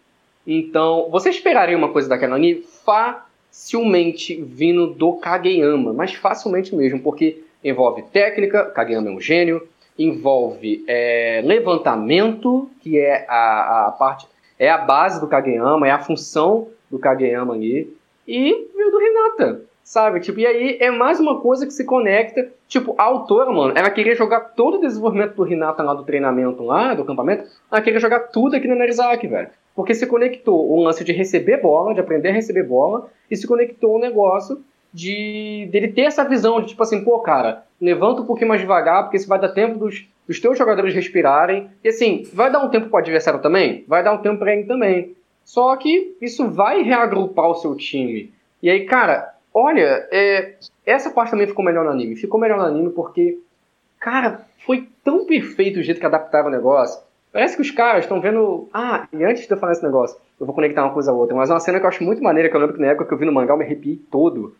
Então, você esperaria uma coisa daquela ali facilmente vindo do Kageyama, mas facilmente mesmo, porque envolve técnica, Kageyama é um gênio, envolve é, levantamento, que é a, a parte, é a base do Kageyama, é a função do Kageyama ali, e veio do Hinata, sabe? Tipo, e aí é mais uma coisa que se conecta, tipo, a autora, mano, ela queria jogar todo o desenvolvimento do Hinata lá do treinamento lá, do acampamento, ela queria jogar tudo aqui na Narizaki, velho. Porque se conectou o lance de receber bola, de aprender a receber bola, e se conectou o negócio de dele ter essa visão de tipo assim, pô, cara, levanta um pouquinho mais devagar, porque isso vai dar tempo dos, dos teus jogadores respirarem. E assim, vai dar um tempo pro adversário também? Vai dar um tempo para ele também. Só que isso vai reagrupar o seu time. E aí, cara, olha, é, essa parte também ficou melhor no anime. Ficou melhor no anime porque, cara, foi tão perfeito o jeito que adaptaram o negócio. Parece que os caras estão vendo. Ah, e antes de eu falar esse negócio, eu vou conectar uma coisa a outra. Mas é uma cena que eu acho muito maneira, que eu lembro que na época que eu vi no mangá eu me arrepiei todo.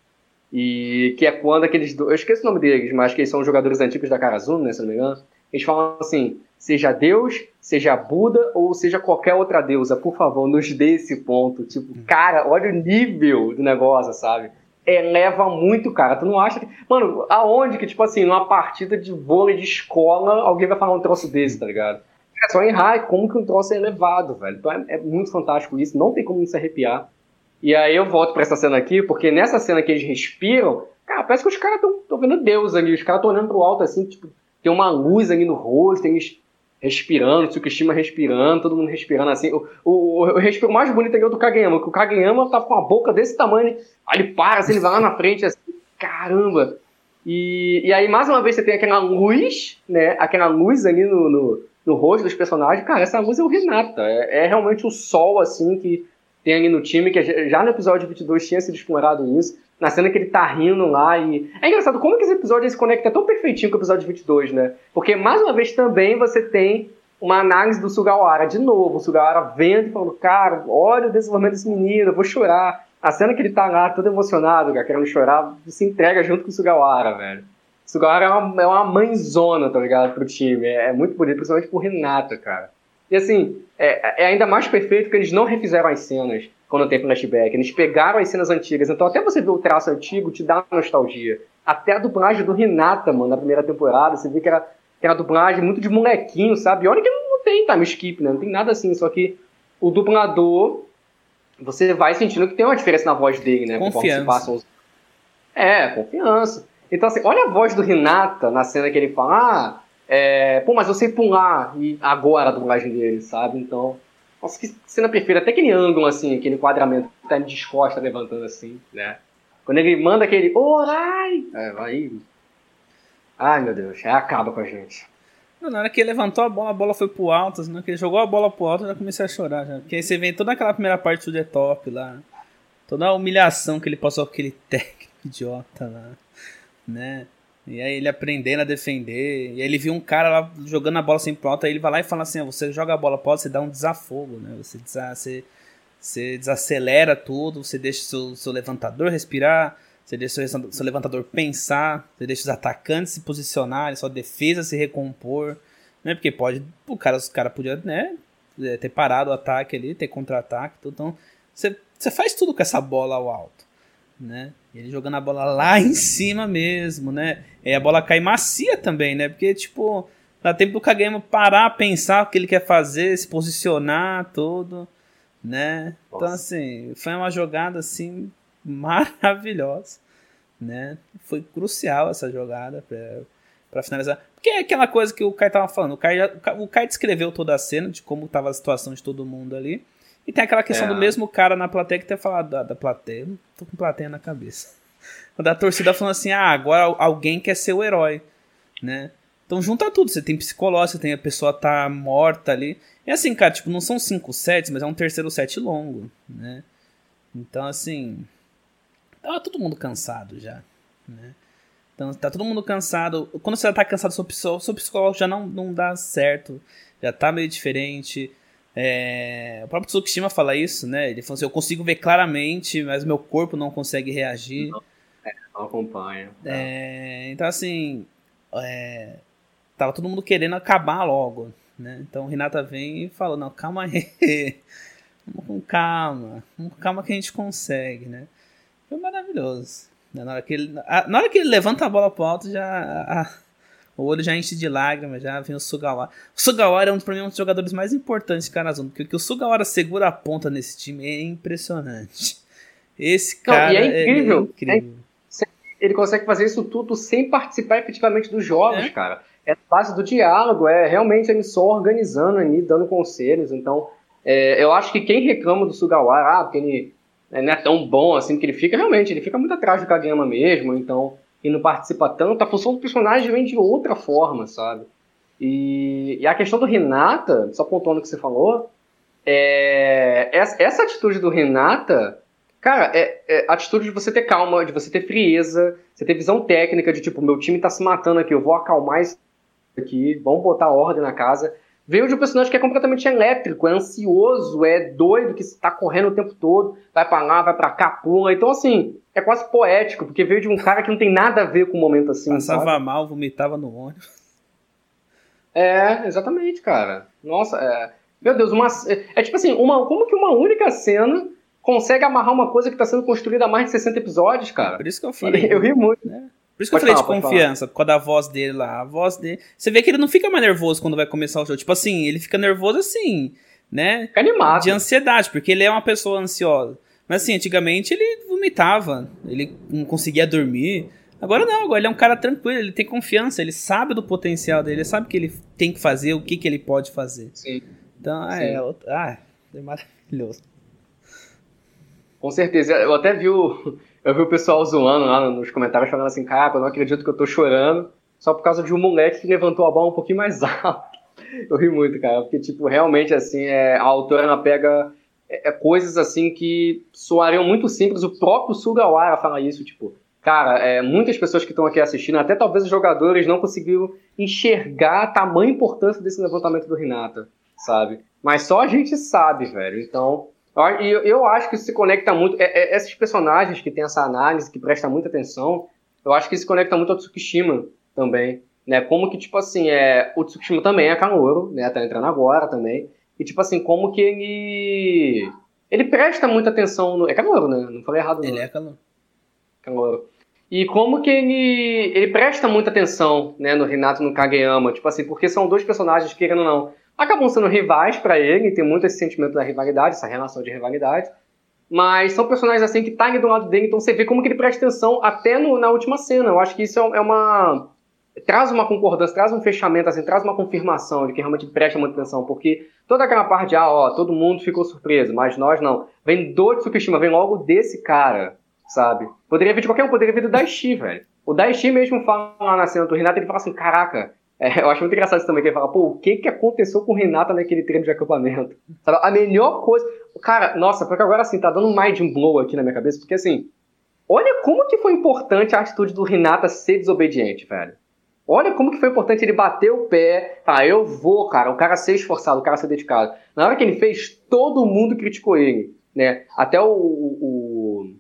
E que é quando aqueles dois. Eu esqueço o nome deles, mas que eles são jogadores antigos da Karazuna, né, se não me engano. Eles falam assim: seja Deus, seja Buda ou seja qualquer outra deusa, por favor, nos dê esse ponto. Tipo, hum. cara, olha o nível do negócio, sabe? Eleva muito, cara. Tu não acha que. Mano, aonde que, tipo assim, numa partida de vôlei de escola, alguém vai falar um troço desse, tá ligado? É só em high, como que um troço é elevado, velho. Então é, é muito fantástico isso, não tem como não se arrepiar. E aí eu volto para essa cena aqui, porque nessa cena que eles respiram, cara, parece que os caras estão vendo Deus ali, os caras estão olhando pro alto assim, tipo, tem uma luz ali no rosto, eles respirando, Tsukishima respirando, todo mundo respirando assim. O, o, o respiro mais bonito é o do Kageyama, que o Kageyama tá com a boca desse tamanho, aí ele para, assim, ele vai lá na frente, assim, caramba! E, e aí, mais uma vez, você tem aquela luz, né, aquela luz ali no, no, no rosto dos personagens. Cara, essa luz é o Renata, é, é realmente o sol, assim, que tem ali no time, que já no episódio 22 tinha sido explorado isso, na cena que ele tá rindo lá e... É engraçado como que esse episódio se conecta tão perfeitinho com o episódio 22, né? Porque, mais uma vez, também você tem uma análise do Sugawara, de novo, o Sugawara vendo e falando, cara, olha o desenvolvimento desse menino, eu vou chorar. A cena que ele tá lá, todo emocionado, cara, querendo chorar, se entrega junto com o Sugawara, velho. O Sugawara é uma, é uma mãezona, tá ligado, pro time. É, é muito bonito, principalmente pro Renata, cara. E assim, é, é, ainda mais perfeito que eles não refizeram as cenas quando tem flashback. Eles pegaram as cenas antigas. Então, até você ver o traço antigo, te dá nostalgia. Até a dublagem do Renata, mano, na primeira temporada, você vê que era, que era dublagem muito de molequinho, sabe? E olha que não, tem time skip, né? Não tem nada assim. Só que o dublador, você vai sentindo que tem uma diferença na voz dele, né? Confiança. Os... É, confiança. Então, assim, olha a voz do Renata na cena que ele fala. Ah, é, pô, mas eu sei pular e agora a dublagem dele, sabe? Então, nossa, que cena perfeita. Até aquele ângulo, assim, aquele enquadramento tá de descosta levantando assim, né? Quando ele manda aquele orai, é, vai. Ai, meu Deus, aí acaba com a gente. Na hora que ele levantou a bola, a bola foi pro alto, assim, que ele jogou a bola pro alto, eu já comecei a chorar já. Porque aí você vê toda aquela primeira parte do The Top lá, toda a humilhação que ele passou com aquele (laughs) técnico idiota lá, né? E aí ele aprendendo a defender. E aí ele viu um cara lá jogando a bola sem pronto. Aí ele vai lá e fala assim: você joga a bola pode, você dá um desafogo, né? Você, você, você desacelera tudo, você deixa seu, seu levantador respirar, você deixa seu, seu levantador pensar, você deixa os atacantes se posicionarem, sua defesa se recompor. Né? Porque pode. O cara, os caras podiam né, é, ter parado o ataque ali, ter contra-ataque. Então você, você faz tudo com essa bola ao alto. Né? Ele jogando a bola lá em cima mesmo, né? E a bola cai macia também, né? Porque, tipo, dá tempo do Kageyama parar, pensar o que ele quer fazer, se posicionar todo, né? Então, Nossa. Então, assim, foi uma jogada, assim, maravilhosa, né? Foi crucial essa jogada para finalizar. Porque é aquela coisa que o Kai tava falando. O Kai, o Kai descreveu toda a cena, de como tava a situação de todo mundo ali. E tem aquela questão é. do mesmo cara na plateia que tem falado da, da plateia. Tô com plateia na cabeça. (laughs) Da torcida falando assim: ah, agora alguém quer ser o herói, né? Então junta tudo. Você tem psicológico, você tem a pessoa tá morta ali. E assim, cara, tipo, não são cinco sets, mas é um terceiro set longo, né? Então, assim. Tava todo mundo cansado já, né? Então, tá todo mundo cansado. Quando você tá cansado, seu, seu psicológico já não, não dá certo. Já tá meio diferente. É, o próprio Tsukishima fala isso, né? Ele falou assim: eu consigo ver claramente, mas meu corpo não consegue reagir. Não, é, não acompanha. Tá. É, então, assim, é, tava todo mundo querendo acabar logo, né? Então o Renata vem e fala: não, calma aí, (laughs) vamos com calma, vamos com calma que a gente consegue, né? Foi maravilhoso. Na hora que ele, na hora que ele levanta a bola pro alto, já. A, o olho já enche de lágrimas, já vem o Sugawara. O Sugawara é um, pra mim, um dos jogadores mais importantes de Karazun, porque o que o Sugawara segura a ponta nesse time é impressionante. Esse cara Não, é incrível. É incrível. É, ele consegue fazer isso tudo sem participar efetivamente dos jogos, é. cara. É base do diálogo, é realmente ele só organizando ali, dando conselhos. Então, é, eu acho que quem reclama do Sugawara, ah, porque ele né, não é tão bom assim que ele fica, realmente, ele fica muito atrás do Kageyama mesmo, então, e não participa tanto, a função do personagem vem de outra forma, sabe? E, e a questão do Renata, só pontuando o que você falou, é, essa, essa atitude do Renata, cara, é, é a atitude de você ter calma, de você ter frieza, você ter visão técnica de tipo, meu time tá se matando aqui, eu vou acalmar isso aqui, vamos botar ordem na casa veio de um personagem que é completamente elétrico, é ansioso, é doido, que está correndo o tempo todo, vai para lá, vai para cá, pula. Então, assim, é quase poético, porque veio de um cara que não tem nada a ver com o um momento assim. Passava sabe? mal, vomitava no ônibus. É, exatamente, cara. Nossa, é... Meu Deus, uma... é tipo assim, uma... como que uma única cena consegue amarrar uma coisa que está sendo construída há mais de 60 episódios, cara? Por isso que eu falei. eu ri muito. É. Por isso que pode eu falei falar, de confiança, por causa da voz dele lá. A voz dele. Você vê que ele não fica mais nervoso quando vai começar o jogo. Tipo assim, ele fica nervoso assim, né? Fica animado. De ansiedade, porque ele é uma pessoa ansiosa. Mas assim, antigamente ele vomitava, ele não conseguia dormir. Agora não, agora ele é um cara tranquilo, ele tem confiança, ele sabe do potencial dele, ele sabe o que ele tem que fazer, o que, que ele pode fazer. Sim. Então, Sim. é, ah, é maravilhoso. Com certeza. Eu até vi o, eu vi o pessoal zoando lá nos comentários, falando assim, cara, eu não acredito que eu tô chorando só por causa de um moleque que levantou a bola um pouquinho mais (laughs) alto. Eu ri muito, cara, porque, tipo, realmente, assim, é, a autora ela pega é, é, coisas, assim, que soariam muito simples. O próprio Sugawara fala isso, tipo, cara, é, muitas pessoas que estão aqui assistindo, até talvez os jogadores, não conseguiram enxergar a tamanha importância desse levantamento do Renata, sabe? Mas só a gente sabe, velho. Então, e eu, eu, acho que isso se conecta muito. É, é, esses personagens que tem essa análise, que presta muita atenção, eu acho que isso se conecta muito ao Tsukishima também. Né? Como que, tipo assim, é, o Tsukishima também é calouro, né? Tá entrando agora também. E, tipo assim, como que ele. Ele presta muita atenção no. É calouro, né? Não falei errado, não. Ele é calouro. Calouro. E como que ele, ele presta muita atenção né, no Renato e no Kageyama, tipo assim, porque são dois personagens, querendo ou não, acabam sendo rivais para ele, tem muito esse sentimento da rivalidade, essa relação de rivalidade. Mas são personagens assim que tá ali do lado dele, então você vê como que ele presta atenção até no, na última cena. Eu acho que isso é, é uma. traz uma concordância, traz um fechamento, assim, traz uma confirmação de que realmente presta muita atenção. Porque toda aquela parte de, ah, ó, todo mundo ficou surpreso, mas nós não. Vem do Tsukishima, vem logo desse cara, sabe? Poderia vir de qualquer um, poderia vir do Daishi, velho. O Daishi mesmo fala lá na cena do Renato, ele fala assim: caraca, é, eu acho muito engraçado isso também, que ele fala, pô, o que que aconteceu com Renata naquele treino de acampamento? Sabe, a melhor coisa... Cara, nossa, porque agora assim, tá dando um mind blow aqui na minha cabeça, porque assim, olha como que foi importante a atitude do Renata ser desobediente, velho. Olha como que foi importante ele bater o pé, ah, eu vou, cara, o cara ser esforçado, o cara ser dedicado. Na hora que ele fez, todo mundo criticou ele, né? Até o... o.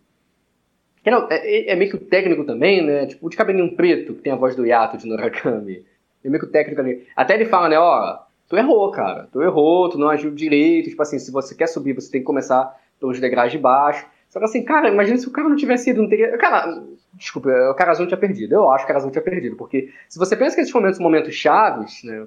É, é, meio que o técnico também, né? Tipo, o de cabelinho preto, que tem a voz do Yato de Norakami meio que o técnico ali. Até ele fala, né, ó, tu errou, cara. Tu errou, tu não agiu direito. Tipo assim, se você quer subir, você tem que começar pelos degraus de baixo. Só que assim, cara, imagina se o cara não tivesse ido, não teria. Cara, desculpa, o Carazão tinha perdido. Eu acho que o Carazão tinha perdido. Porque se você pensa que esses momentos são momentos chaves, né?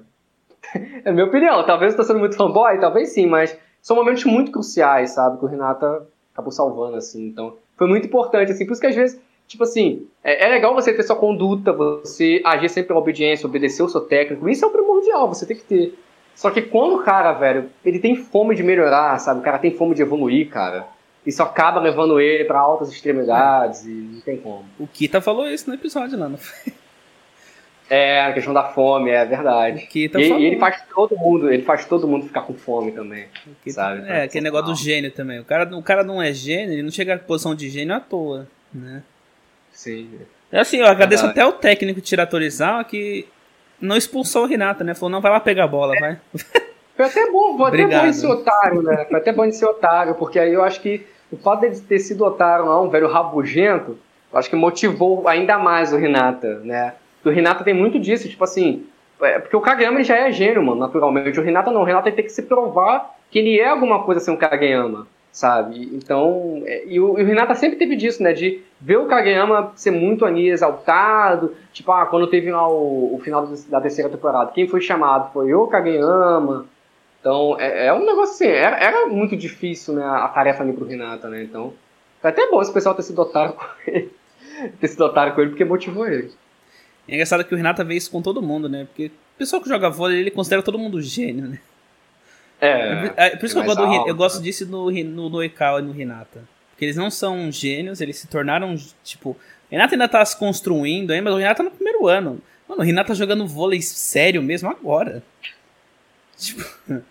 (laughs) é minha opinião. Talvez eu tô sendo muito fanboy, talvez sim, mas são momentos muito cruciais, sabe? Que o Renata acabou salvando, assim. Então, foi muito importante, assim. Por isso que às vezes Tipo assim, é, é, legal você ter sua conduta, você agir sempre pela obediência, obedecer o seu técnico. Isso é o primordial, você tem que ter. Só que quando o cara, velho, ele tem fome de melhorar, sabe? O cara tem fome de evoluir, cara. Isso acaba levando ele para altas extremidades e não tem como. O Kita falou isso no episódio lá, não foi? É, a questão da fome, é verdade. E, e, ele faz todo mundo, ele faz todo mundo ficar com fome também. sabe? É, aquele negócio do gênio também. O cara, o cara não é gênio, ele não chega à posição de gênio à toa, né? Sim. É assim, eu agradeço até o técnico Tiratorizawa que não expulsou o Renata, né? Falou, não, vai lá pegar a bola, é. vai. (laughs) Foi até bom, foi até bom esse otário, né? Foi até bom esse otário, porque aí eu acho que o fato dele ter sido otário lá, um velho rabugento, eu acho que motivou ainda mais o Renata, né? o Renata tem muito disso, tipo assim, é, porque o Kageyama já é gênio, mano, naturalmente. O Renata não, o Renata tem que se provar que ele é alguma coisa sem um Kageyama, sabe? Então, é, e, o, e o Renata sempre teve disso, né? De ver o Kageyama ser muito ali exaltado, tipo, ah, quando teve lá o, o final da terceira temporada, quem foi chamado foi o Kageyama. Então, é, é um negócio assim, era, era, muito difícil, né, a tarefa ali pro Renata, né? Então, foi até bom esse pessoal ter se dotado com ele, (laughs) ter se dotado com ele, porque motivou ele. É engraçado que o Renata vê isso com todo mundo, né? Porque o pessoal que joga vôlei, ele considera todo mundo gênio, né? É. é, é por isso que eu, gosto eu gosto disso no, no, no Ekawa e no Renata. Porque eles não são gênios, eles se tornaram, tipo... Renata ainda tá se construindo aí, mas o Renata tá no primeiro ano. Mano, o Renata tá jogando vôlei sério mesmo agora. Tipo,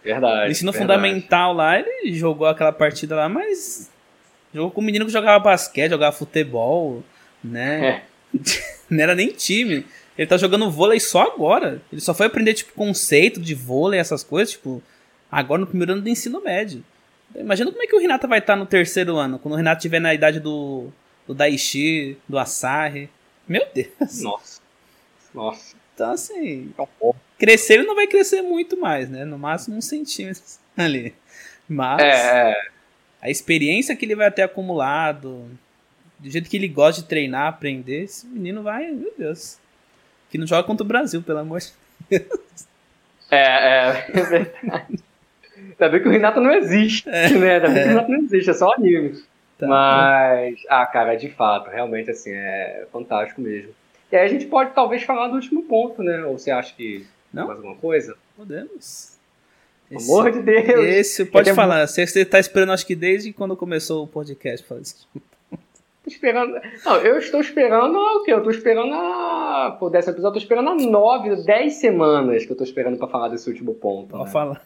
verdade. Ensino verdade. fundamental lá, ele jogou aquela partida lá, mas. Jogou com um menino que jogava basquete, jogava futebol, né? É. (laughs) Não era nem time. Ele tá jogando vôlei só agora. Ele só foi aprender, tipo, conceito de vôlei, essas coisas, tipo, agora no primeiro ano do ensino médio. Imagina como é que o Renato vai estar no terceiro ano, quando o Renato tiver na idade do, do Daishi, do Asahi. Meu Deus. Nossa. Nossa. Então, assim, crescer ele não vai crescer muito mais, né? No máximo uns centímetros (laughs) ali. Mas é, é. a experiência que ele vai ter acumulado, do jeito que ele gosta de treinar, aprender, esse menino vai, meu Deus. Que não joga contra o Brasil, pelo amor de Deus. É, é, é verdade. Ainda bem que o Renato não existe, é, né? Ainda bem é. que o Renato não existe, é só anime. Tá, Mas, ah, cara, de fato, realmente, assim, é fantástico mesmo. E aí a gente pode talvez falar do último ponto, né? Ou você acha que não? mais alguma coisa? Podemos. Esse, Amor de Deus! Esse, pode falar. Você está esperando, acho que desde quando começou o podcast, fazer isso (laughs) esperando. Não, eu estou esperando o quê? Eu estou esperando a. Pô, dessa episódio, eu estou esperando a nove, dez semanas que eu estou esperando para falar desse último ponto. Né? falar.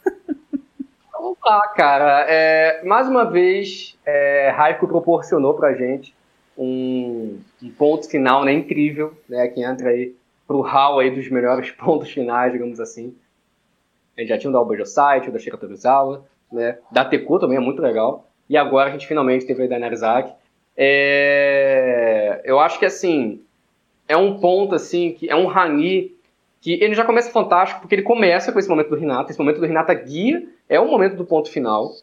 Lá, cara. É, mais uma vez, é, Raico proporcionou pra gente um, um, ponto final né, incrível, né? Que entra aí pro hall aí dos melhores (laughs) pontos finais, digamos assim. A gente já tinha o da Alba Josite, o da Shira né? Da Teku também é muito legal. E agora a gente finalmente teve a da Narizaki. É, eu acho que assim é um ponto assim que é um Rani que ele já começa fantástico porque ele começa com esse momento do Renata, esse momento do Renata guia é o momento do ponto final.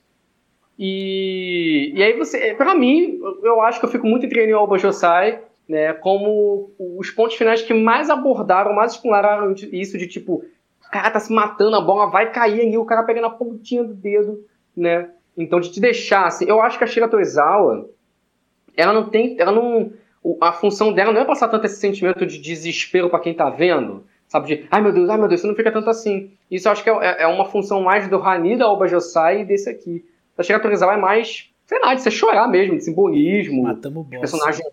E, e aí você, para mim, eu acho que eu fico muito entre o Josai, né, como os pontos finais que mais abordaram, mais exploraram isso de tipo, o cara tá se matando, a bola vai cair aí, o cara pega na pontinha do dedo, né? Então de te deixar assim, eu acho que a Shira Toizawa, ela não tem, ela não, a função dela não é passar tanto esse sentimento de desespero para quem tá vendo, sabe, de, ai meu Deus, ai meu Deus, você não fica tanto assim. Isso eu acho que é, é uma função mais do Rani da Oba Josai e desse aqui. Da Torizawa é mais, sei lá, de você chorar mesmo, de simbolismo. Matando o boss. Personagem...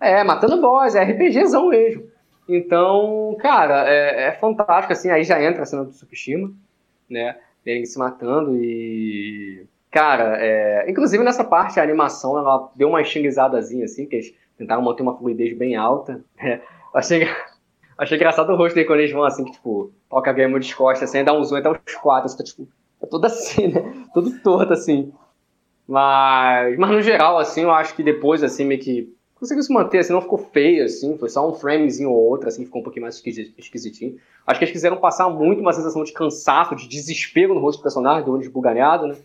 É, matando boss, é RPGzão mesmo. Então, cara, é, é fantástico, assim, aí já entra a cena do Tsukishima, né, ele se matando e Cara, é... inclusive nessa parte a animação ela deu uma estilizadazinha assim, que eles tentaram manter uma fluidez bem alta. É... Achei... Achei engraçado o rosto dele quando eles vão assim, que, tipo, toca a game de costas, assim, dá um zoom até os quatro, assim, tá, tipo, tá tudo (laughs) assim, né? Tudo torto, assim. Mas, mas no geral, assim, eu acho que depois, assim, meio que conseguiu se manter, assim, não ficou feio, assim, foi só um framezinho ou outro, assim, ficou um pouquinho mais esquisitinho. Acho que eles quiseram passar muito uma sensação de cansaço, de desespero no rosto do personagem, do olho esbugalhado, né?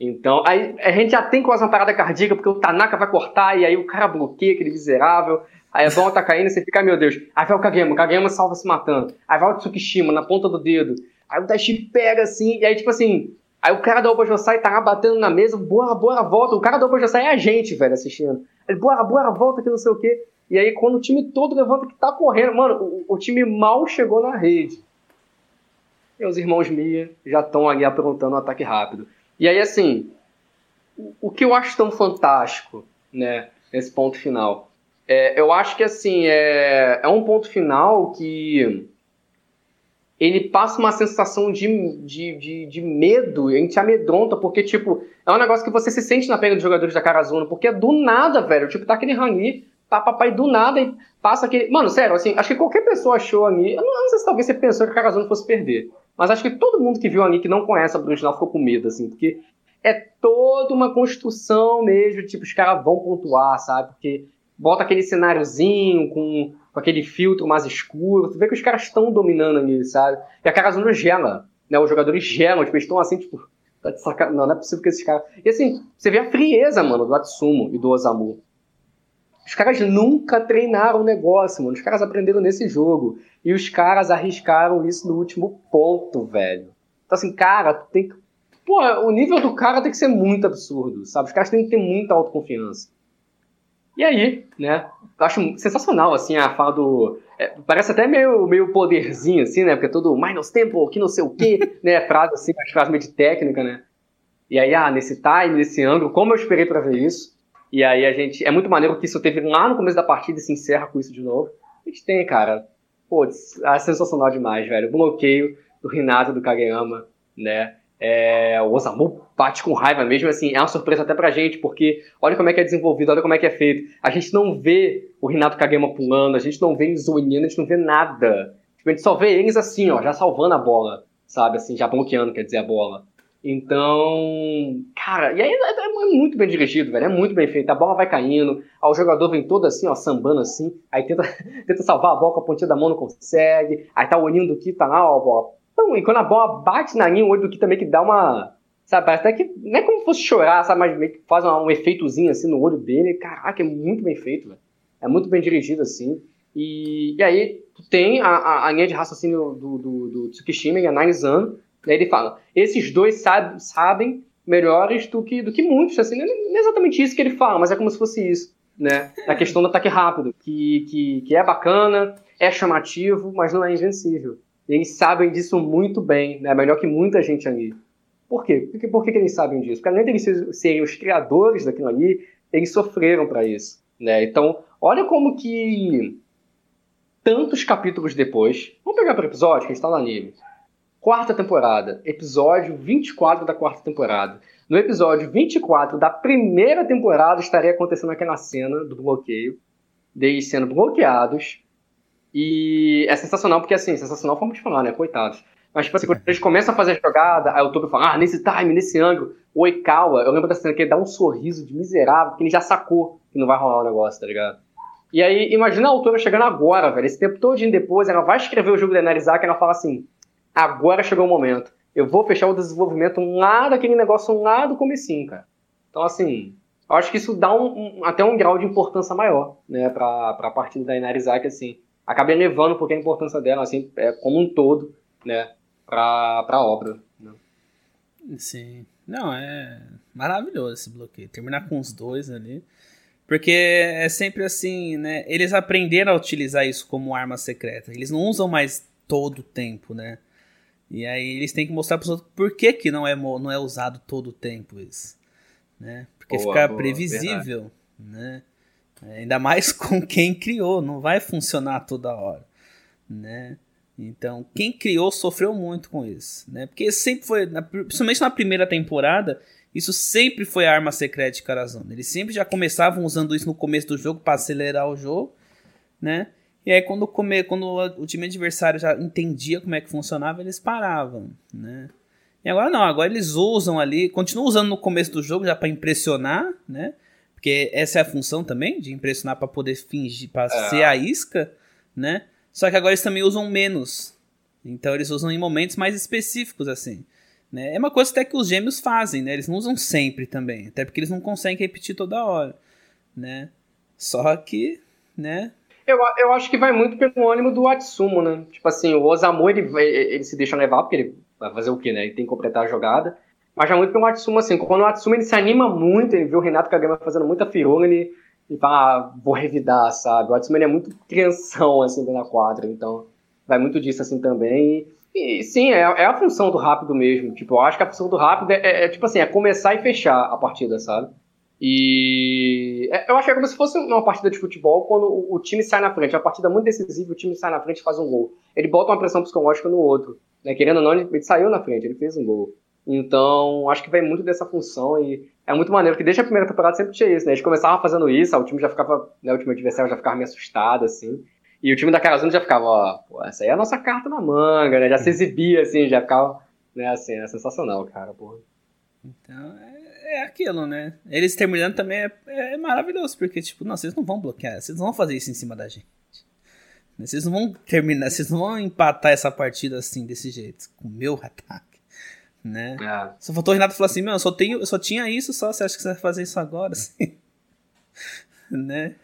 Então, aí a gente já tem quase uma parada cardíaca, porque o Tanaka vai cortar e aí o cara bloqueia aquele miserável. Aí a bola tá caindo e você fica, meu Deus. Aí vai o Kagema, o Kagema salva se matando. Aí vai o Tsukishima na ponta do dedo. Aí o Daishi pega assim, e aí tipo assim. Aí o cara da Oba Josai tá lá batendo na mesa, bora, bora, volta. O cara da Oba Josai é a gente, velho, assistindo. Ele, bora, bora, volta que não sei o quê. E aí quando o time todo levanta que tá correndo, mano, o, o time mal chegou na rede. E os irmãos Mia já estão ali aprontando um ataque rápido. E aí, assim, o que eu acho tão fantástico, né, nesse ponto final, é, eu acho que, assim, é, é um ponto final que ele passa uma sensação de, de, de, de, medo, a gente amedronta, porque, tipo, é um negócio que você se sente na pele dos jogadores da Karazuna, porque é do nada, velho, tipo, tá aquele Rani, tá papai do nada e passa aquele... Mano, sério, assim, acho que qualquer pessoa achou ali, eu não, sei se talvez você pensou que a Karazuna fosse perder, Mas acho que todo mundo que viu ali que não conhece a Bruna ficou com medo, assim, porque é toda uma construção mesmo, tipo, os caras vão pontuar, sabe? Porque bota aquele cenáriozinho com, com aquele filtro mais escuro, tu vê que os caras estão dominando ali, sabe? E a Karazuna gela, né? Os jogadores gelam, tipo, eles estão assim, tipo, tá de sacanagem. Não, não é possível que esses caras. E assim, você vê a frieza, mano, do Atsumo e do Osamu. Os caras nunca treinaram o negócio, mano. Os caras aprenderam nesse jogo. E os caras arriscaram isso no último ponto, velho. Então, assim, cara, tu tem que. Pô, o nível do cara tem que ser muito absurdo, sabe? Os caras têm que ter muita autoconfiança. E aí, né? Eu acho sensacional, assim, a fala do. É, parece até meio, meio poderzinho, assim, né? Porque é todo minus tempo, que não sei o quê, (laughs) né? Frase assim, as frases meio de técnica, né? E aí, ah, nesse time, nesse ângulo, como eu esperei para ver isso. E aí a gente. É muito maneiro que isso teve lá no começo da partida e se encerra com isso de novo. A gente tem, cara. Pô, é sensacional demais, velho. O bloqueio do Renato do Kageyama, né? É, o Osamu bate com raiva mesmo, assim, é uma surpresa até pra gente, porque olha como é que é desenvolvido, olha como é que é feito. A gente não vê o Renato Kageyama pulando, a gente não vê eles zoando, a gente não vê nada. Tipo, a gente só vê eles assim, ó, já salvando a bola, sabe, assim, já bloqueando, quer dizer, a bola. Então, cara, e aí é, é, é, muito bem dirigido, velho. É muito bem feito. A bola vai caindo, o jogador vem todo assim, ó, sambando assim, aí tenta, (laughs) tenta salvar a bola com a pontinha da mão, não consegue. Aí tá o olhinho do Kita lá, ó, a bola. Então, e quando a bola bate na linha, o olho do Kita meio que dá uma. Sabe, parece até que. Não é como se fosse chorar, sabe, mas meio que faz um, um efeitozinho assim no olho dele. Caraca, é muito bem feito, velho. É muito bem dirigido assim. E, e aí, tem a, a, a linha de raciocínio do, do, do Tsukishima analisando Daí ele fala: esses dois sabe, sabem melhores do que, do que muitos. Assim, não é exatamente isso que ele fala, mas é como se fosse isso. Né? A questão do ataque rápido, que, que, que é bacana, é chamativo, mas não é invencível. eles sabem disso muito bem, né? melhor que muita gente ali. Por quê? Por que, por que eles sabem disso? Porque além de eles serem os criadores daquilo ali, eles sofreram para isso. Né? Então, olha como que tantos capítulos depois, vamos pegar para o episódio que a gente está lá nele, quarta temporada, episódio 24 da quarta temporada. No episódio 24 da primeira temporada estaria acontecendo aquela cena do bloqueio, deles sendo bloqueados. E é sensacional, porque assim, sensacional de falar, né? Coitados. Mas, tipo assim, quando eles começam a fazer a jogada, aí o Toby fala, ah, nesse time, nesse ângulo, o Oikawa, eu lembro da cena que ele dá um sorriso de miserável, que ele já sacou que não vai rolar o negócio, tá ligado? E aí, imagina a autora chegando agora, velho, esse tempo todo depois, ela vai escrever o jogo de Anarizar, que ela fala assim, agora chegou o momento. Eu vou fechar o desenvolvimento lá daquele negócio lá do comecinho, cara. Então, assim, eu acho que isso dá um, um, até um grau de importância maior, né, pra, pra partida da Inarizaki, assim. Acaba elevando porque a importância dela, assim, é como um todo, né, pra, pra obra. Né? Sim. Não, é maravilhoso esse bloqueio. Terminar com os dois ali. Porque é sempre assim, né? Eles aprenderam a utilizar isso como arma secreta. Eles não usam mais todo o tempo, né? E aí eles têm que mostrar para os outros por que, que não, é, não é usado todo o tempo isso. Né? Porque boa, fica boa, previsível. Né? Ainda mais (laughs) com quem criou, não vai funcionar toda hora. Né? Então, quem criou sofreu muito com isso. Né? Porque sempre foi, principalmente na primeira temporada, isso sempre foi a arma secreta de Karazhan. Eles sempre já começavam usando isso no começo do jogo para acelerar o jogo. Né? E aí quando, come, quando o time adversário já entendia como é que funcionava, eles paravam, né? E agora não, agora eles usam ali, continuam usando no começo do jogo já para impressionar, né? Porque essa é a função também, de impressionar para poder fingir, para é. ser a isca, né? Só que agora eles também usam menos. Então eles usam em momentos mais específicos, assim. Né? É uma coisa até que os gêmeos fazem, né? Eles não usam sempre também. Até porque eles não conseguem repetir toda hora, né? Só que, né? Eu, eu acho que vai muito pelo ânimo do Atsumo, né? Tipo assim, o Osamu, ele, ele se deixa levar, porque ele vai fazer o quê, né? Ele tem que completar a jogada. Mas já muito pelo Atsumo, assim, quando o Atsumo ele se anima muito, ele vê o Renato Kagama fazendo muita firula, ele, ele fala, ah, vou revidar, sabe? O Atsumo ele é muito crianção, assim, na quadra, então vai muito disso, assim, também. E, e sim, é, é, a função do rápido mesmo. Tipo, eu acho que a função do rápido é, é, é, tipo assim, é começar e fechar a partida, sabe? E é, eu acho que é como se fosse uma partida de futebol quando o, time sai na frente. É uma partida muito decisiva, o time sai na frente e faz um gol. Ele bota uma pressão psicológica no outro. Né? Querendo ou não, ele, saiu na frente, ele fez um gol. Então, acho que vem muito dessa função e é muito maneiro que desde a primeira temporada sempre tinha isso, né? Eles começavam fazendo isso, o time já ficava, né, o time adversário já ficava meio assustado, assim. E o time da Karazuna já ficava, ó, pô, essa aí é a nossa carta na manga, né? Já se exibia, assim, já ficava, né, assim, é sensacional, cara, porra. Então, é, é aquilo, né? Eles terminando também é, é, maravilhoso, porque, tipo, não, vocês não vão bloquear, vocês não vão fazer isso em cima da gente. Vocês não vão terminar, vocês não vão empatar essa partida assim, desse jeito, com o meu ataque, né? É. Só faltou o Renato falar assim, meu, eu só, tenho, eu só tinha isso só, você acha que você vai fazer isso agora, assim? (laughs) né?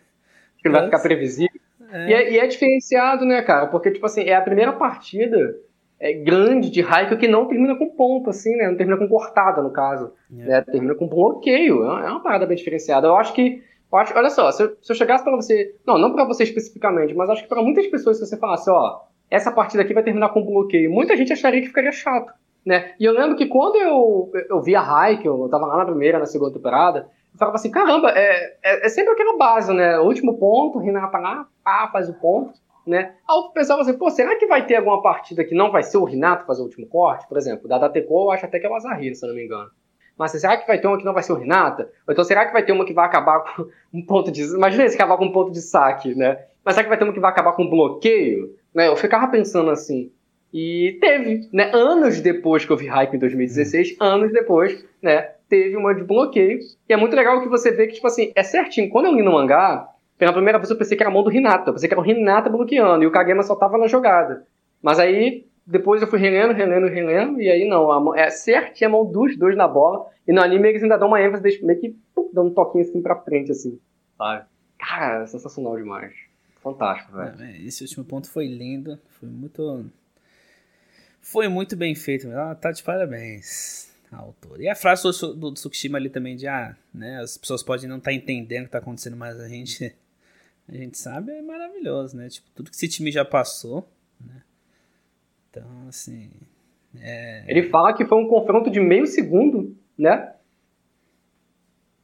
Que vai ficar previsível. É. E, é, e, é, diferenciado, né, cara? Porque, tipo assim, é a primeira partida é, grande de Raikkonen que não termina com ponto, assim, né? Não termina com cortada, no caso. É. Né? Termina com bloqueio. É uma parada bem diferenciada. Eu acho que. Eu acho, olha só, se eu, se eu chegasse para você. Não, não para você especificamente, mas acho que para muitas pessoas, se você falasse, ó, essa partida aqui vai terminar com bloqueio, muita gente acharia que ficaria chato. Né? E eu lembro que quando eu, eu vi a eu tava lá na primeira, na segunda temporada, eu falava assim, caramba, é, é, é sempre aquela base, né? O último ponto, Renata lá, pá, faz o ponto, né? Aí eu pensava assim, pô, será que vai ter alguma partida que não vai ser o Renato fazer o último corte? Por exemplo, da Dateco eu acho até que é o Azarri, se eu não me engano. Mas assim, será que vai ter uma que não vai ser o Renata? Ou então será que vai ter uma que vai acabar com (laughs) um ponto de... Imagina se acabar com um ponto de saque, né? Mas será que vai ter uma que vai acabar com um bloqueio? Né? Eu ficava pensando assim. E teve, né? Anos depois que eu vi Hype em 2016, hum. anos depois, né? teve uma de bloqueio. E é muito legal que você vê que, tipo assim, é certinho. Quando eu li no mangá, pela primeira vez eu pensei que era a mão do Hinata. Eu pensei que era o Hinata bloqueando e o Kagema só tava na jogada. Mas aí, depois eu fui relendo, relendo, relendo, e aí não, a mão, é certinho a mão dos dois na bola. E no anime eles ainda dão uma ênfase, meio que pum, dando um toquinho assim pra frente, assim. Sabe? Cara, é sensacional demais. Fantástico, velho. É, esse último ponto foi lindo. Foi muito. Foi muito bem feito. Ah, tá de parabéns a autora. E a frase do, do, do Tsukishima ali também de, ah, né, as pessoas podem não estar tá entendendo o que está acontecendo, mas a gente, a gente sabe, é maravilhoso, né? Tipo, tudo que esse time já passou, né? Então, assim... É... Ele fala que foi um confronto de meio segundo, né?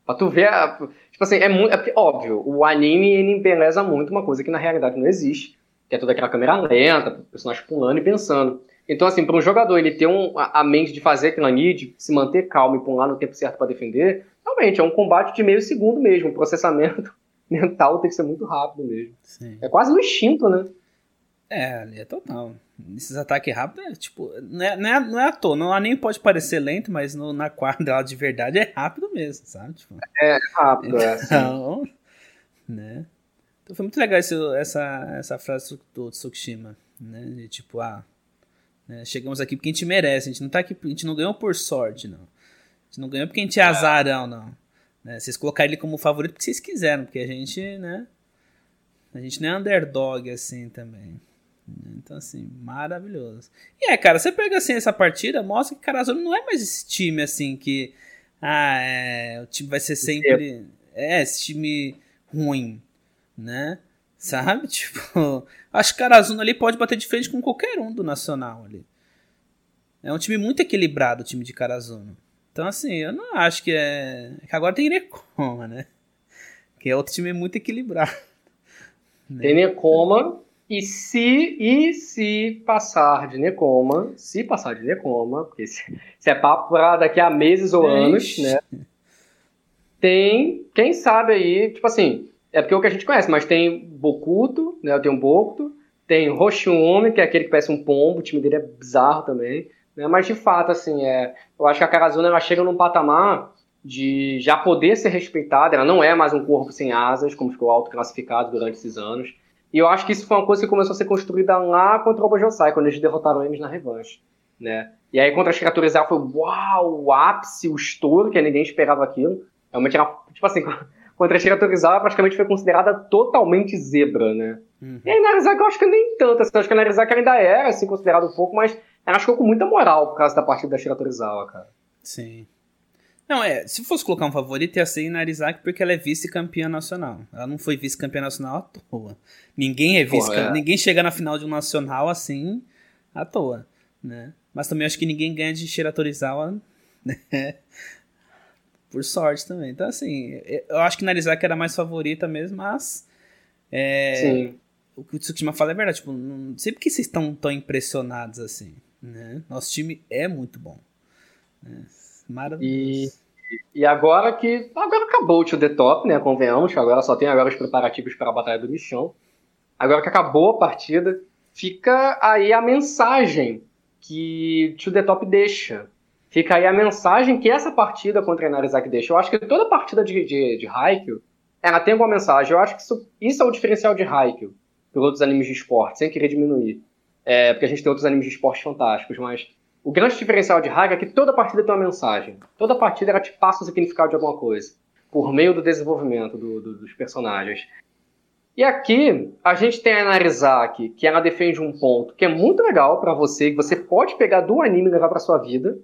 Pra tu ver, a, tipo assim, é muito, é óbvio, o anime ele embeleza muito uma coisa que na realidade não existe, que é toda aquela câmera lenta, o personagem pulando e pensando. Então, assim, para um jogador ele ter um, a, mente de fazer aquilo ali, de se manter calmo e pular no tempo certo para defender, realmente é um combate de meio segundo mesmo. Processamento mental tem que ser muito rápido mesmo. Sim. É quase um instinto, né? É, ali é total. Esses ataques rápidos é tipo. Não é, não é, não é à toa, não, nem pode parecer lento, mas no, na quadra de verdade é rápido mesmo, sabe? Tipo, é rápido, é. Assim. Então, né? Então foi muito legal esse, essa, essa frase do Tsukishima, né? De tipo, ah, né? Chegamos aqui porque a gente merece, a gente não tá aqui, a gente não ganhou por sorte, não. A gente não ganhou porque a gente é azarão, não. Né? Vocês colocaram ele como favorito porque vocês quiseram, porque a gente, né? A gente não é underdog assim também. Então, assim, maravilhoso. E é, cara, você pega assim essa partida, mostra que Carazolo não é mais esse time assim que. Ah, é, o time vai ser sempre. É, esse time ruim, né? Sabe? (laughs) Tipo, acho que Carazuna ali pode bater de frente com qualquer um do Nacional ali. É um time muito equilibrado, o time de Carazuna. Então, assim, eu não acho que é. é que agora tem Necoma, né? Que é outro time muito equilibrado. Né? Tem Necoma, e se, e se passar de Necoma, se passar de Necoma, porque se, se é papo pra daqui a meses ou anos, né? Tem, quem sabe aí, tipo assim, é porque é o que a gente conhece, mas tem Bokuto, né? Tem um Bokuto, tem Hoshiumi, que é aquele que parece um pombo, o time dele é bizarro também. Né? Mas de fato, assim, é, eu acho que a Karazuna ela chega num patamar de já poder ser respeitada, ela não é mais um corpo sem asas, como ficou autoclassificado durante esses anos. E eu acho que isso foi uma coisa que começou a ser construída lá contra o Bojosai, quando eles derrotaram eles na revanche. Né? E aí contra as criaturas foi uau, o ápice, o estouro, que ninguém esperava aquilo. Realmente era, tipo assim, (laughs) contra a Shira Torizawa praticamente foi considerada totalmente zebra, né? Uhum. E a Narizaki eu acho que nem tanto, assim, eu acho que a Narizaki ainda era, assim, considerada um pouco, mas ela ficou com muita moral por causa da partida da Shira Torizawa, cara. Sim. Não, é, se fosse colocar um favorito, ia ser Narizaki porque ela é vice-campeã nacional. Ela não foi vice-campeã nacional à toa. Ninguém é vice é. Ninguém chega na final de um nacional assim à toa, né? Mas também acho que ninguém ganha de Shira Torizawa, (laughs) né? por sorte também. Então, assim, eu acho que Narizaki era mais favorita mesmo, mas. É, Sim. O que o Tsukishima fala é verdade. Tipo, não sei porque vocês estão tão impressionados assim. Né? Nosso time é muito bom. Né? Maravilhoso. E, e agora que. Agora acabou o Tio The Top, né? Convenhamos, agora só tem agora os preparativos para a Batalha do Michão. Agora que acabou a partida, fica aí a mensagem que o The Top deixa. Fica aí a mensagem que essa partida contra a Inarizaki deixa. Eu acho que toda partida de, de, de Haikyuu, ela tem uma mensagem. Eu acho que isso, isso é o diferencial de Haikyuu por outros animes de esporte, sem querer diminuir. É, porque a gente tem outros animes de esporte fantásticos, mas o grande diferencial de Haikyuu é que toda partida tem uma mensagem. Toda partida ela te passa o significado de alguma coisa, por meio do desenvolvimento do, do, dos personagens. E aqui a gente tem a Narizaki, que ela defende um ponto que é muito legal para você, que você pode pegar do anime e levar para sua vida.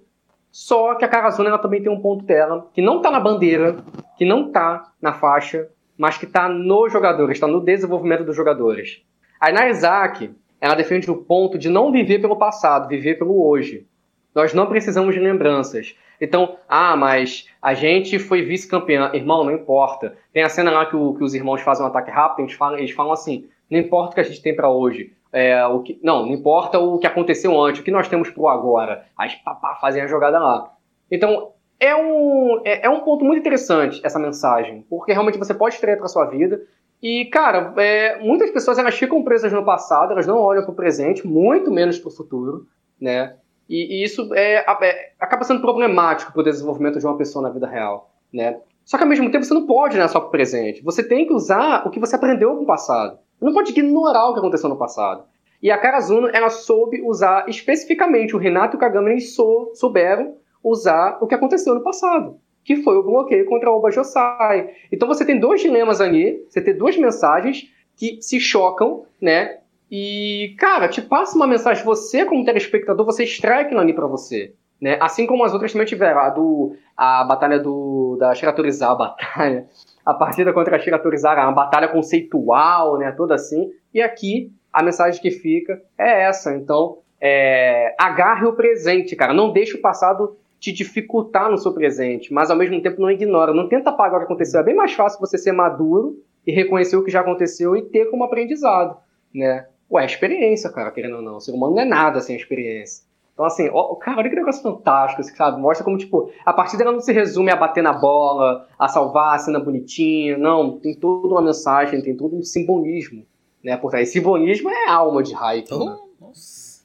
Só que a Karazuna ela também tem um ponto dela que não tá na bandeira, que não tá na faixa, mas que está nos jogadores, está no desenvolvimento dos jogadores. A Narizaki, ela defende o ponto de não viver pelo passado, viver pelo hoje. Nós não precisamos de lembranças. Então, ah, mas a gente foi vice-campeão. Irmão, não importa. Tem a cena lá que, o, que, os irmãos fazem um ataque rápido, eles falam, eles falam assim: não importa o que a gente tem para hoje. É, o que, não, não importa o que aconteceu antes, o que nós temos pro agora. As papá fazem a jogada lá. Então, é um, é, é, um ponto muito interessante essa mensagem, porque realmente você pode extrair para sua vida. E, cara, é, muitas pessoas elas ficam presas no passado, elas não olham para o presente, muito menos para o futuro, né? E, e isso é, é, acaba sendo problemático para o desenvolvimento de uma pessoa na vida real, né? Só que ao mesmo tempo você não pode olhar só para o presente. Você tem que usar o que você aprendeu no passado. Você não pode ignorar o que aconteceu no passado. E a Karazuno, ela soube usar especificamente, o Renato e o Kagami, eles sou, souberam usar o que aconteceu no passado, que foi o bloqueio contra a Oba Josai. Então você tem dois dilemas ali, você tem duas mensagens que se chocam, né? E, cara, te passa uma mensagem, você como telespectador, você extrai aquilo ali pra você. Né? Assim como as outras também tiveram, a, do, a batalha do, da Shiratorizar, a batalha, a partida contra a Shiratorizar, uma batalha conceitual, né, toda assim, e aqui a mensagem que fica é essa, então é, agarre o presente, cara, não deixe o passado te dificultar no seu presente, mas ao mesmo tempo não ignora, não tenta apagar o que aconteceu. É bem mais fácil você ser maduro e reconhecer o que já aconteceu e ter como aprendizado, né? Ué, experiência, cara, querendo ou não. O ser humano não é nada sem experiência. Então, assim, ó, cara, olha que negócio fantástico, assim, sabe? Mostra como, tipo, a partida não se resume a bater na bola, a salvar a cena bonitinha. Não, tem toda uma mensagem, tem todo um simbolismo, né? Por trás. Simbolismo é alma de Haikyuu, oh, né? Nossa.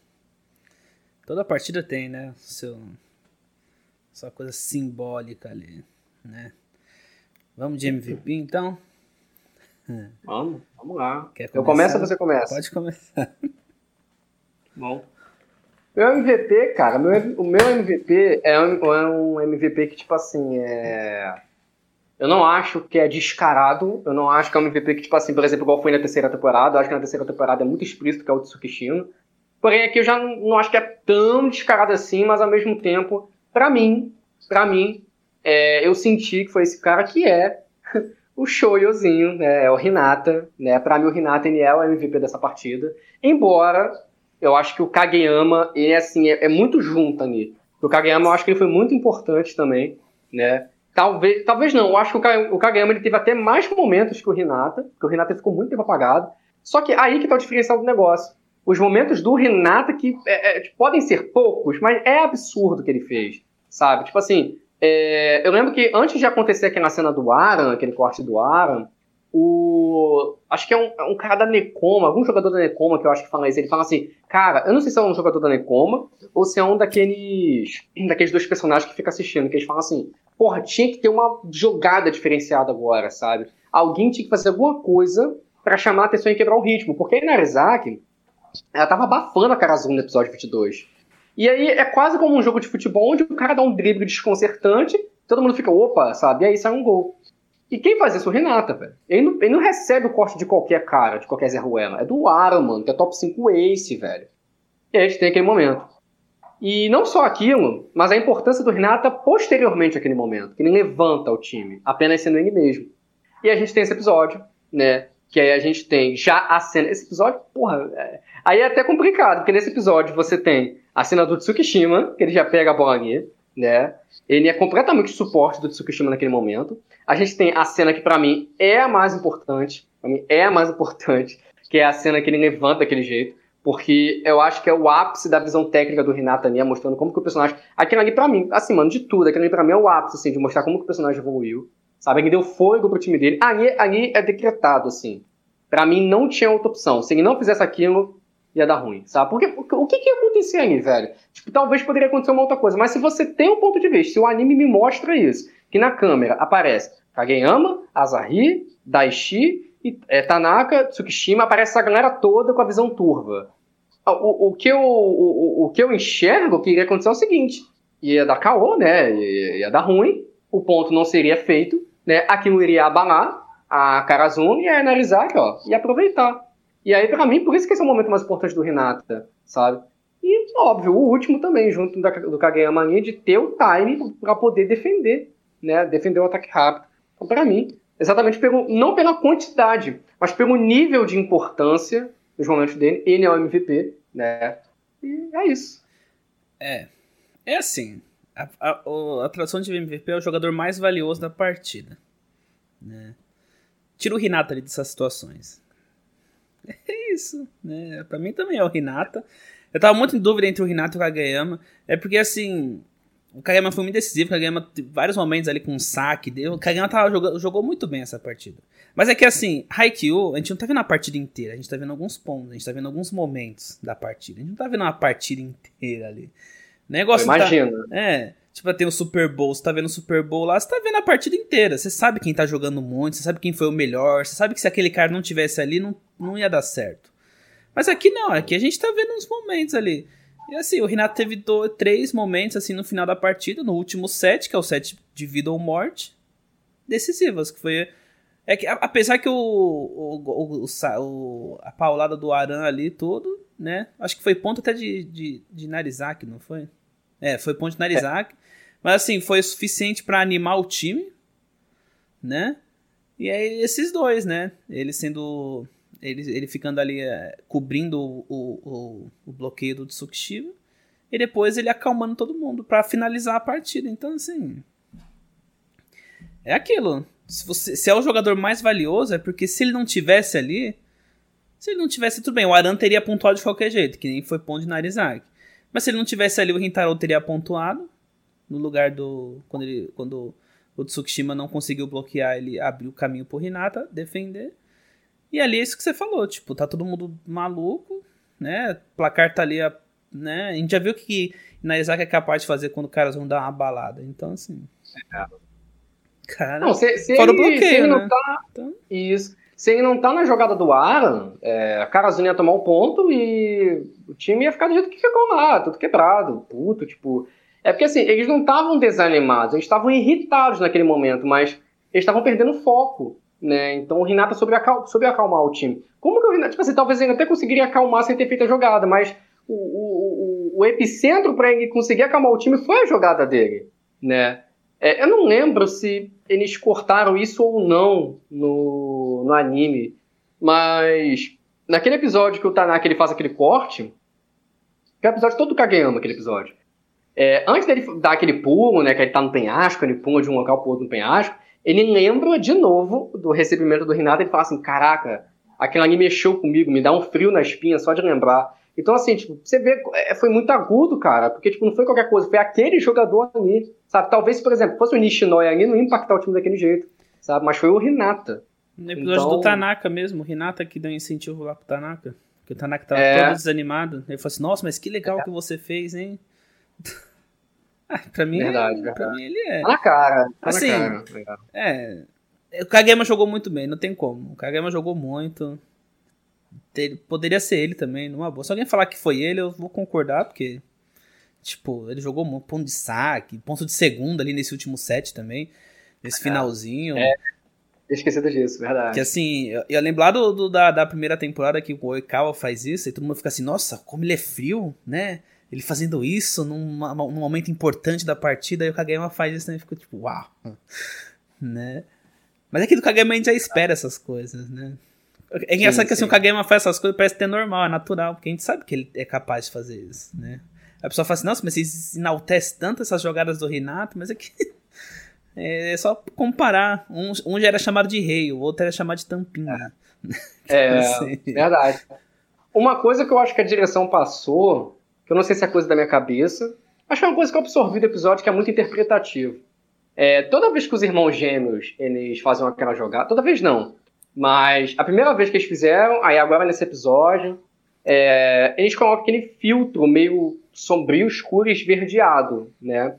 Toda partida tem, né? Seu só coisa simbólica ali, né? Vamos de MVP então? (laughs) Vamos, vamos lá. Eu começo ou você começa? Pode começar. (laughs) Bom. Meu MVP, cara, meu, o meu MVP é um, é um MVP que, tipo assim, é. Eu não acho que é descarado. Eu não acho que é um MVP que, tipo assim, por exemplo, igual foi na terceira temporada. Eu acho que na terceira temporada é muito explícito que é o Tsukishino. Porém, aqui eu já não, não acho que é tão descarado assim, mas ao mesmo tempo para mim, para mim, é, eu senti que foi esse cara que é (laughs) o Shoyozinho, né? É o Hinata, né? Para mim o Hinata ele é o MVP dessa partida. Embora eu acho que o Kageyama, ele assim, é, é muito junto ali. O Kageyama eu acho que ele foi muito importante também, né? Talvez, talvez não, eu acho que o Kageyama ele teve até mais momentos que o Hinata, porque o Hinata ficou muito tempo apagado. Só que aí que tá o diferencial do negócio os momentos do Renata que é, é, tipo, podem ser poucos, mas é absurdo o que ele fez, sabe? Tipo assim, é, eu lembro que antes de acontecer aquela cena do Aran, aquele corte do Aran, o. Acho que é um, é um, cara da Necoma, algum jogador da Necoma que eu acho que fala isso. Ele fala assim, cara, eu não sei se é um jogador da Necoma ou se é um daqueles. daqueles dois personagens que fica assistindo, que eles falam assim, porra, tinha que ter uma jogada diferenciada agora, sabe? Alguém tinha que fazer alguma coisa para chamar a atenção e quebrar o ritmo. Porque aí Narizaki, ela tava abafando a Karazun no episódio 22. E aí é quase como um jogo de futebol onde o cara dá um drible desconcertante, todo mundo fica, opa, sabe? E aí sai um gol. E quem faz isso? O Renata, velho. Ele não, ele não recebe o corte de qualquer cara, de qualquer Zé Ruela. É do Aaron, mano, que é top 5 ace, velho. E aí a gente tem aquele momento. E não só aquilo, mas a importância do Renata posteriormente àquele momento, que ele levanta o time, apenas sendo ele mesmo. E a gente tem esse episódio, né? Que aí a gente tem já a cena. Esse episódio, porra, é, Aí é até complicado, porque nesse episódio você tem a cena do Tsukishima, que ele já pega a bolinha, né? Ele é completamente suporte do Tsukishima naquele momento. A gente tem a cena que para mim é a mais importante, pra mim é a mais importante, que é a cena que ele levanta daquele jeito, porque eu acho que é o ápice da visão técnica do Renata Nia, mostrando como que o personagem... Aquilo ali pra mim, assim, mano, de tudo, aquilo ali pra mim é o ápice, assim, de mostrar como que o personagem evoluiu, sabe? Ele deu fôlego pro time dele. Ali, ali é decretado, assim, Para mim não tinha outra opção. Se ele não fizesse aquilo, ia dar ruim, sabe? Porque o que, que ia acontecer ali, velho? Tipo, talvez poderia acontecer uma outra coisa, mas se você tem um ponto de vista, se o anime me mostra isso, que na câmera aparece Kageyama, Asahi, Daishi, é, Tanaka, Tsukishima, aparece essa galera toda com a visão turva. O, o, que, eu, o, o, que eu enxergo que iria acontecer é o seguinte: ia dar caô, né? Ia, ia dar ruim, o ponto não seria feito, né? Aquilo iria abalar a Karazumi e analisar aqui, ó, e aproveitar. E aí, para mim, por isso que esse é o momento mais importante do Renata, sabe? E, óbvio, o último também, junto do Kageyama ali, de ter o time para poder defender, né? Defender o ataque rápido. Então, para mim, exatamente pelo, não pela quantidade, mas pelo nível de importância dos momentos dele, ele é o MVP, né? E é isso. É. É assim. A, a, a tradução de MVP é o jogador mais valioso da partida. Né? Tira o Renata ali dessas situações. (laughs) É isso, né? Pra mim também é o Renata. Eu tava muito em dúvida entre o Renata e o Kageyama. É porque, assim, o Kageyama foi muito decisivo. O Kageyama teve vários momentos ali com um saque. O Kageyama tava jogando, jogou muito bem essa partida. Mas é que, assim, Haikyuu, a gente não tá vendo a partida inteira. A gente tá vendo alguns pontos. A gente tá vendo alguns momentos da partida. A gente não tá vendo uma partida inteira ali. O negócio Imagina. Tá, é. Tipo, tem o Super Bowl, você tá vendo o Super Bowl lá, você tá vendo a partida inteira. Você sabe quem tá jogando muito, você sabe quem foi o melhor, você sabe que se aquele cara não tivesse ali, não, não ia dar certo. Mas aqui não, aqui a gente tá vendo uns momentos ali. E assim, o Renato teve dois, três momentos assim no final da partida, no último set, que é o set de vida ou morte, decisivas, que foi é que apesar que o, o, o, o a paulada do Aran ali todo, né? Acho que foi ponto até de, de, de Narizak, não foi? É, foi ponto de Narizak. É. Mas assim, foi suficiente para animar o time, né? E aí esses dois, né? Ele sendo. Ele, ele ficando ali é, cobrindo o, o, o, bloqueio do Tsukishima. E depois ele acalmando todo mundo para finalizar a partida. Então, assim. É aquilo. Se, você, se é o jogador mais valioso, é porque se ele não tivesse ali. Se ele não tivesse, tudo bem. O Aran teria pontuado de qualquer jeito, que nem foi ponto de Narizak. Mas se ele não tivesse ali, o Rintaro teria pontuado no lugar do. Quando, ele, quando o Tsukishima não conseguiu bloquear, ele abriu o caminho pro Hinata defender. E ali é isso que você falou, tipo, tá todo mundo maluco, né? O placar tá ali, né? A gente já viu o que Narizaki é capaz de fazer quando os caras vão dar uma balada. Então, assim. É. Cara, não, se, se fora ele, o bloqueio, se ele né? não tá. Então... Isso. Se ele não tá na jogada do Aran, é, a Karazuna ia tomar um ponto e o time ia ficar do jeito que ficou lá, tudo quebrado, puto, tipo. É porque assim, eles não estavam desanimados, eles estavam irritados naquele momento, mas eles estavam perdendo foco, né? Então o Renata soube, acal soube acalmar o time. Como que o Renata, tipo assim, talvez ele até conseguiria acalmar sem ter feito a jogada, mas o, o, o, o epicentro para ele conseguir acalmar o time foi a jogada dele, né? É, eu não lembro se eles cortaram isso ou não no, no anime, mas naquele episódio que o Tanaka ele faz aquele corte, que é o episódio todo do Kageyama, aquele episódio. É, antes dele dar aquele pulo, né, que ele tá no penhasco, ele pula de um local pro outro no penhasco, ele lembra de novo do recebimento do Renato e fala assim: Caraca, aquilo ali mexeu comigo, me dá um frio na espinha só de lembrar. Então, assim, tipo, você vê, é, foi muito agudo, cara, porque, tipo, não foi qualquer coisa, foi aquele jogador ali, sabe? Talvez, por exemplo, fosse o Nishinoya ali, não ia impactar o time daquele jeito, sabe? Mas foi o Renata. No episódio então... do Tanaka mesmo, o Renata que deu incentivo lá pro Tanaka. Porque o Tanaka tava é... todo desanimado. Ele falou assim, nossa, mas que legal é. que você fez, hein? Ah, pra mim, verdade, verdade. pra mim ele é. Tá na cara, tá assim, na cara. É, o Kagema jogou muito bem, não tem como. O Kagema jogou muito. Poderia ser ele também, numa boa. Se alguém falar que foi ele, eu vou concordar, porque. Tipo, ele jogou muito ponto de saque, ponto de segunda ali nesse último set também. Nesse é. finalzinho. É. Esquecido disso, verdade. Que assim, eu, eu lembro lá do, do, da, da primeira temporada que o Oikawa faz isso, e todo mundo fica assim, nossa, como ele é frio, né? Ele fazendo isso num, num momento importante da partida, e o Kageyama faz isso, né? E fica tipo, uau, (laughs) né? Mas é que do Kageyama a gente já espera essas coisas, né? É engraçado sim, que assim, o Kageyama faz essas coisas, parece ter normal, é natural, porque a gente sabe que ele é capaz de fazer isso, né? A pessoa fala assim, nossa, mas vocês enaltecem tanto essas jogadas do Renato, mas é que (laughs) é só comparar. Um, um já era chamado de rei, o outro era chamado de tampinha. É, (laughs) assim. verdade. Uma coisa que eu acho que a direção passou, que eu não sei se é coisa da minha cabeça, que é uma coisa que eu absorvi do episódio que é muito interpretativo. É, toda vez que os irmãos gêmeos eles fazem aquela jogada, toda vez não, Mas a primeira vez que eles fizeram, aí agora nesse episódio, é, eles colocam aquele filtro meio sombrio, escuro e esverdeado, né?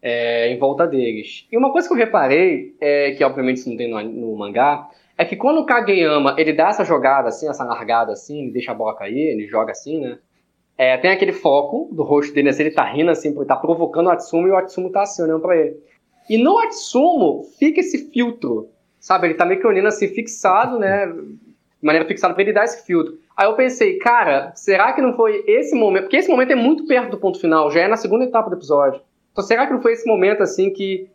É, em volta deles. E uma coisa que eu reparei, é, que obviamente isso não tem no, no, mangá, é que quando o Kageyama ele dá essa jogada assim, essa largada assim, ele deixa a bola cair, ele joga assim, né? É, tem aquele foco do rosto dele, assim, ele tá rindo assim, porque tá provocando o Atsumo e o Atsumo tá assim, olhando pra ele. E no Atsumo fica esse filtro, sabe? Ele tá meio que olhando assim, fixado, né? De maneira fixada pra ele dar esse filtro. Aí eu pensei, cara, será que não foi esse momento? Porque esse momento é muito perto do ponto final, já é na segunda etapa do episódio. Então será que não foi esse momento assim que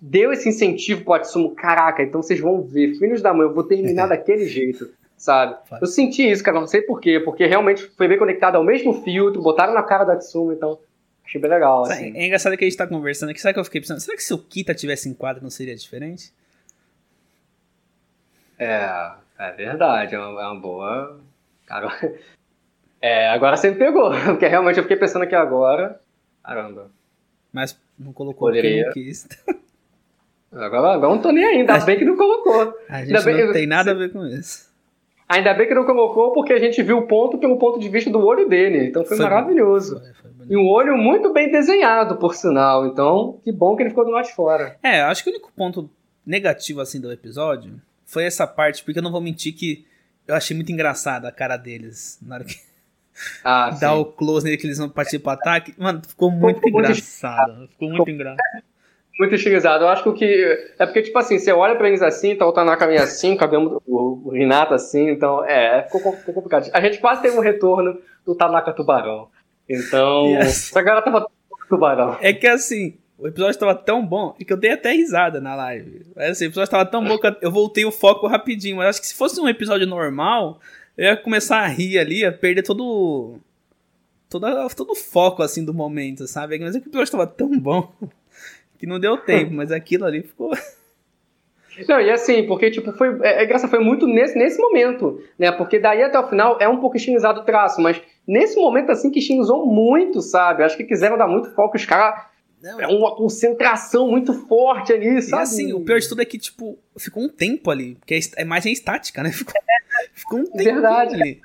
deu esse incentivo pro Atsumo? Caraca, então vocês vão ver, filhos da mãe, eu vou terminar (laughs) daquele jeito, sabe? Eu senti isso, cara, não sei porquê, porque realmente foi bem conectado ao mesmo filtro, botaram na cara do Atsumo, então achei bem legal. Assim. É engraçado que a gente tá conversando aqui, sabe que eu fiquei pensando? Será que se o Kita tivesse em quadro não seria diferente? É, é verdade, é uma, é uma boa. Cara, é, agora você me pegou, (laughs) porque realmente eu fiquei pensando aqui agora. Caramba. Mas não colocou Poderia. não quis. (laughs) Agora, agora não tô nem aí, ainda bem que não colocou. A gente ainda não bem, tem nada a ver com isso. Ainda bem que não colocou, porque a gente viu o ponto pelo ponto de vista do olho dele. Então foi, foi maravilhoso. Foi, foi e um olho muito bem desenhado, por sinal. Então, que bom que ele ficou do lado de fora. É, acho que o único ponto negativo assim do episódio foi essa parte, porque eu não vou mentir que eu achei muito engraçada a cara deles na hora que ah, (laughs) dá sim. o close nele que eles vão partir pro ataque. Mano, ficou muito ficou engraçado. Muito ficou muito engraçado. Muito estilizado. Eu acho que o que. É porque, tipo assim, você olha pra eles assim, tá o Tanaka meio assim, o cabelo o, Renato assim, então, é, ficou, ficou, complicado. A gente quase teve um retorno do Tanaka Tubarão. Então. Yes. Essa galera tava tubarão. É que assim, o episódio estava tão bom que eu dei até risada na live. Assim, o episódio estava tão bom que eu voltei o foco rapidinho. Mas acho que se fosse um episódio normal, eu ia começar a rir ali, ia perder todo. Todo, todo o foco assim do momento, sabe? Mas é que o episódio estava tão bom que não deu tempo, mas aquilo ali ficou. Não, e assim, porque, tipo, foi. É, é graça, foi muito nesse, nesse momento, né? Porque daí até o final é um pouco estilizado o traço, mas nesse momento, assim, que estilizou muito, sabe? Acho que quiseram dar muito foco, os caras. É uma concentração muito forte ali, sabe? E assim, o pior de tudo é que, tipo, ficou um tempo ali, porque a imagem é estática, né? (laughs) Ficou, ficou um tempo Verdade. ali.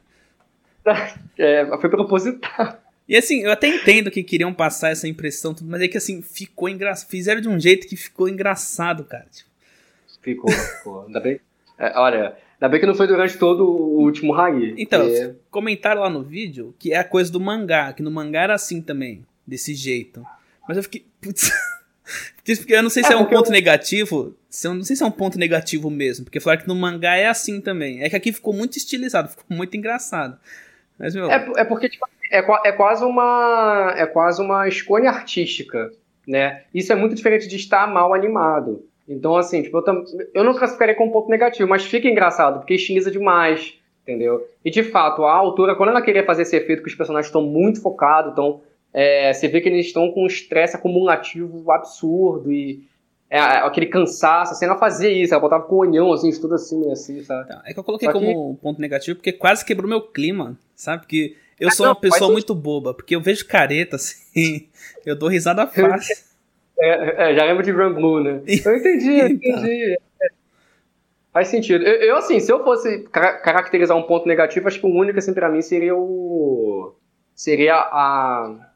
(laughs) É, foi proposital. E assim, eu até entendo que queriam passar essa impressão, mas é que assim, ficou engraçado. Fizeram de um jeito que ficou engraçado, cara. Tipo, Ficou, ficou. Ainda bem. É, olha, ainda bem que não foi durante todo o último Hagi. Então, porque... comentaram lá no vídeo que é a coisa do mangá, que no mangá era assim também, desse jeito. Mas eu fiquei. Putz. (laughs) Porque eu não sei se é, é um ponto eu... negativo. Se eu não sei se é um ponto negativo mesmo. Porque falaram que no mangá é assim também. É que aqui ficou muito estilizado, ficou muito engraçado. Mas, meu... é, é porque, tipo, é, é quase uma. É quase uma escolha artística. Né? Isso é muito diferente de estar mal animado. Então, assim, tipo, eu, tam... eu não classificaria como ponto negativo, mas fica engraçado, porque estiliza demais, entendeu? E de fato, a altura, quando ela queria fazer esse efeito que os personagens estão muito focados, então é, você vê que eles estão com um estresse acumulativo absurdo e é, aquele cansaço, assim, ela fazia isso, ela botava com o olhão, assim, tudo assim, assim, sabe? Então, é que eu coloquei Só como que... ponto negativo porque quase quebrou meu clima, sabe? Porque eu sou não, uma pessoa muito boba, porque eu vejo careta, (laughs) assim, eu dou risada fácil. É, é, já lembro de Run Blue, né? (laughs) Eu entendi, eu entendi. Faz sentido. Eu, eu, assim, se eu fosse caracterizar um ponto negativo, acho que o único, assim, pra mim seria o. Seria a.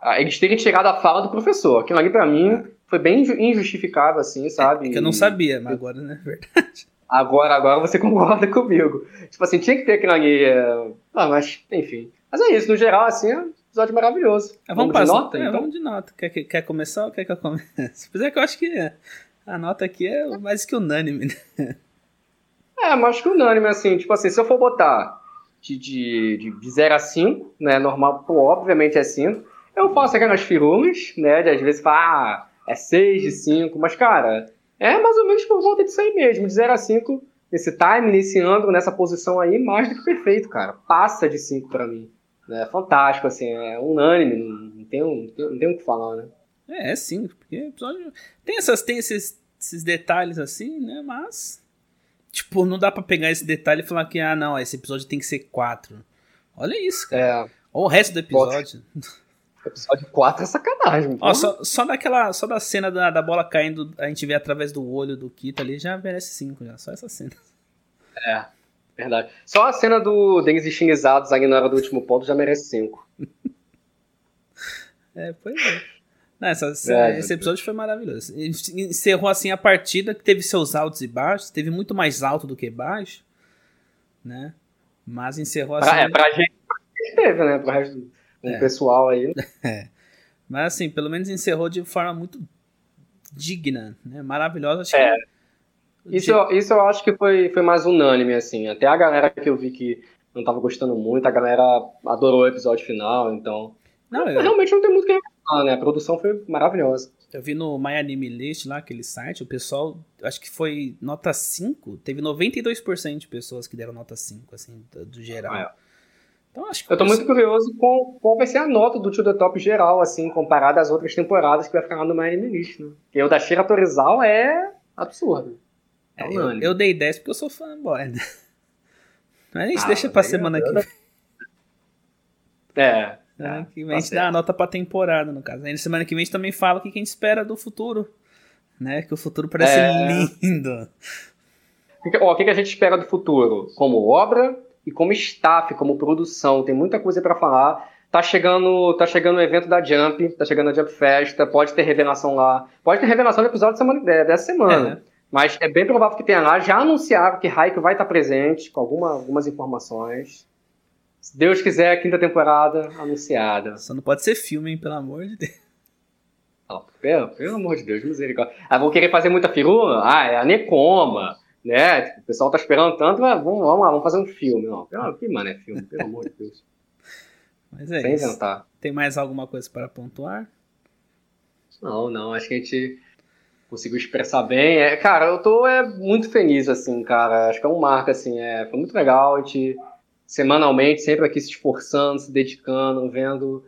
a eles terem tirado a fala do professor. Aquilo ali, pra mim, foi bem injustificável, assim, sabe? É, é que eu não sabia, mas agora, né? Verdade. Agora, agora você (laughs) concorda comigo. Tipo assim, tinha que ter aquilo ali. É, ah, mas, enfim. Mas é isso, no geral, assim, episódio maravilhoso. É, vamos, vamos de nota? É, então? Vamos de nota. Quer, quer, começar ou quer que eu comece? (laughs) Apesar que eu acho que a nota aqui é mais que unânime, né? É, mais que unânime, assim. Tipo assim, se eu for botar de, de, de 0 a 5, né, normal, pô, obviamente é 5. Eu faço aquelas firulas, né, de às vezes falar, ah, é 6 de 5, mas, cara, é mais ou menos por volta disso aí mesmo, de 0 a 5, nesse time, nesse ângulo, nessa posição aí, mais do que perfeito, cara. Passa de 5 para mim. É fantástico, assim, é unânime, não tem, não tem, não tem o que falar, né? É, é sim, porque episódio tem, essas, tem esses, esses detalhes assim, né? Mas, tipo, não dá pra pegar esse detalhe e falar que, ah, não, esse episódio tem que ser quatro. Olha isso, cara. É. Olha o resto do episódio. (laughs) Episódio 4 é sacanagem. Ó, só, só, daquela, só da cena da, da bola caindo, a gente vê através do olho do Kita ali, já merece 5 já. Só essa cena. É, verdade. Só a cena do Denis xinguizados ali na hora do último ponto já merece 5. (laughs) é, pois é. Não, essa, é, esse episódio foi maravilhoso. Encerrou assim a partida, que teve seus altos e baixos, teve muito mais alto do que baixo, né? Mas encerrou assim. Ah, é, pra gente teve, né? Pro resto do é. pessoal aí. (laughs) É. Mas assim, pelo menos encerrou de forma muito digna, né? Maravilhosa. Acho é. Que... Isso, eu, isso eu acho que foi, foi mais unânime, assim. Até a galera que eu vi que não tava gostando muito, a galera adorou o episódio final, então. Não, eu... Realmente não tem muito o que reclamar, né? A produção foi maravilhosa. Eu vi no My Anime List lá, aquele site, o pessoal, acho que foi nota 5, teve 92% de pessoas que deram nota 5, assim, do, do geral. Ah, é. Então, acho que eu tô muito curioso com qual vai ser a nota do To The Top geral, assim, comparada às outras temporadas que vai ficar lá no My List, né? Porque o da Shira Torizawa é absurdo. É, é eu, eu, dei 10 porque eu sou fanboy, né? (laughs) Mas a gente ah, deixa pra semana que vem. É. Semana que vem a gente dá a nota pra temporada, no caso. Aí na semana que vem a gente também fala o que a gente espera do futuro. Né? Que o futuro parece é... lindo. O que a gente espera do futuro? Como obra e como staff, como produção. Tem muita coisa para falar. Tá chegando, tá chegando o evento da Jump, tá chegando a Jump Festa, pode ter revelação lá. Pode ter revelação no episódio semana, dessa semana. É. Mas é bem provável que tenha lá. Já anunciaram que Raiko vai estar presente com alguma, algumas informações. Se Deus quiser, a quinta temporada anunciada. Só não pode ser filme, hein, pelo amor de Deus. Oh, pelo, pelo amor de Deus, misericórdia. Ah, vão querer fazer muita firula? Ah, é a Necoma, né? Tipo, o pessoal tá esperando tanto, mas vamos, vamos lá, vamos fazer um filme. Não, pelo, que mano é filme, pelo amor de Deus. Mas é Sem isso. inventar. Tem mais alguma coisa para pontuar? Não, não, acho que a gente conseguiu expressar bem. É, cara, eu tô é, muito feliz, assim, cara. Acho que é um marco, assim, é, foi muito legal. A gente semanalmente, sempre aqui se esforçando, se dedicando, vendo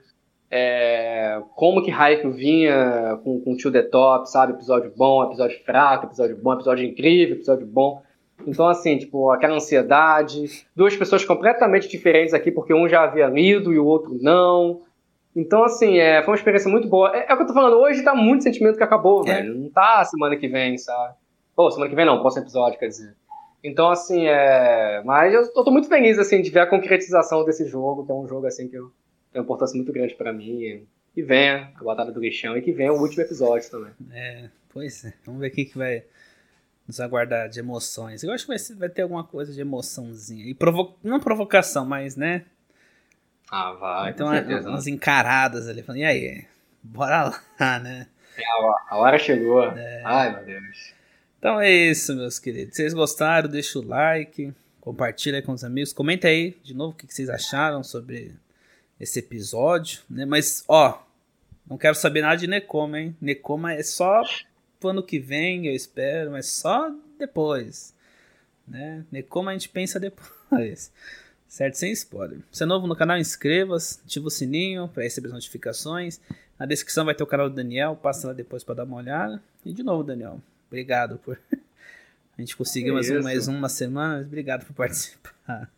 é, como que Haikyuu vinha com, com Tio The Top, sabe? Episódio bom, episódio fraco, episódio bom, episódio incrível, episódio bom. Então, assim, tipo, aquela ansiedade, duas pessoas completamente diferentes aqui, porque um já havia lido e o outro não. Então, assim, é, foi uma experiência muito boa. É, é o que eu tô falando, hoje tá muito sentimento que acabou, é. velho. Não tá semana que vem, sabe? Pô, semana que vem não, próximo episódio, quer dizer. Então, assim, é. Mas eu, eu tô muito feliz, assim, de ver a concretização desse jogo, que é um jogo, assim, que eu, tem uma importância muito grande para mim. E venha a Batalha do Lixão e que venha o último episódio também. É, pois é. Vamos ver o que, que vai nos aguardar de emoções. Eu acho que vai, vai ter alguma coisa de emoçãozinha. E provo não provocação, mas, né? Ah, vai. Então, umas encaradas ali. Falando, e aí? Bora lá, (laughs) né? É, a hora chegou. É... Ai, meu Deus. Então é isso, meus queridos. Se vocês gostaram, deixa o like, compartilha com os amigos, comenta aí de novo o que vocês acharam sobre esse episódio, né? Mas, ó, não quero saber nada de Necoma, hein? Necoma é só pro ano que vem, eu espero, mas só depois, né? Necoma a gente pensa depois, (laughs) certo? Sem spoiler. Se é novo no canal, inscreva-se, ativa o sininho para receber as notificações. Na descrição vai ter o canal do Daniel, passa lá depois para dar uma olhada. E de novo, Daniel, Obrigado por. (laughs) A gente conseguiu mais, um, mais uma semana, mas obrigado por participar.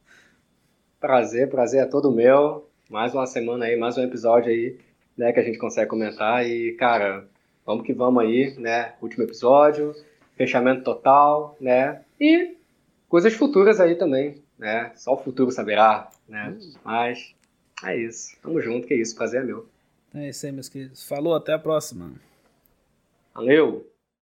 Prazer, prazer é todo meu. Mais uma semana aí, mais um episódio aí, né, que a gente consegue comentar. E, cara, vamos que vamos aí, né? Último episódio, fechamento total, né? E coisas futuras aí também, né? Só o futuro saberá, né? Hum. Mas é isso. Tamo junto, que é isso. Prazer é meu. É isso aí, meus queridos. Falou, até a próxima. Valeu!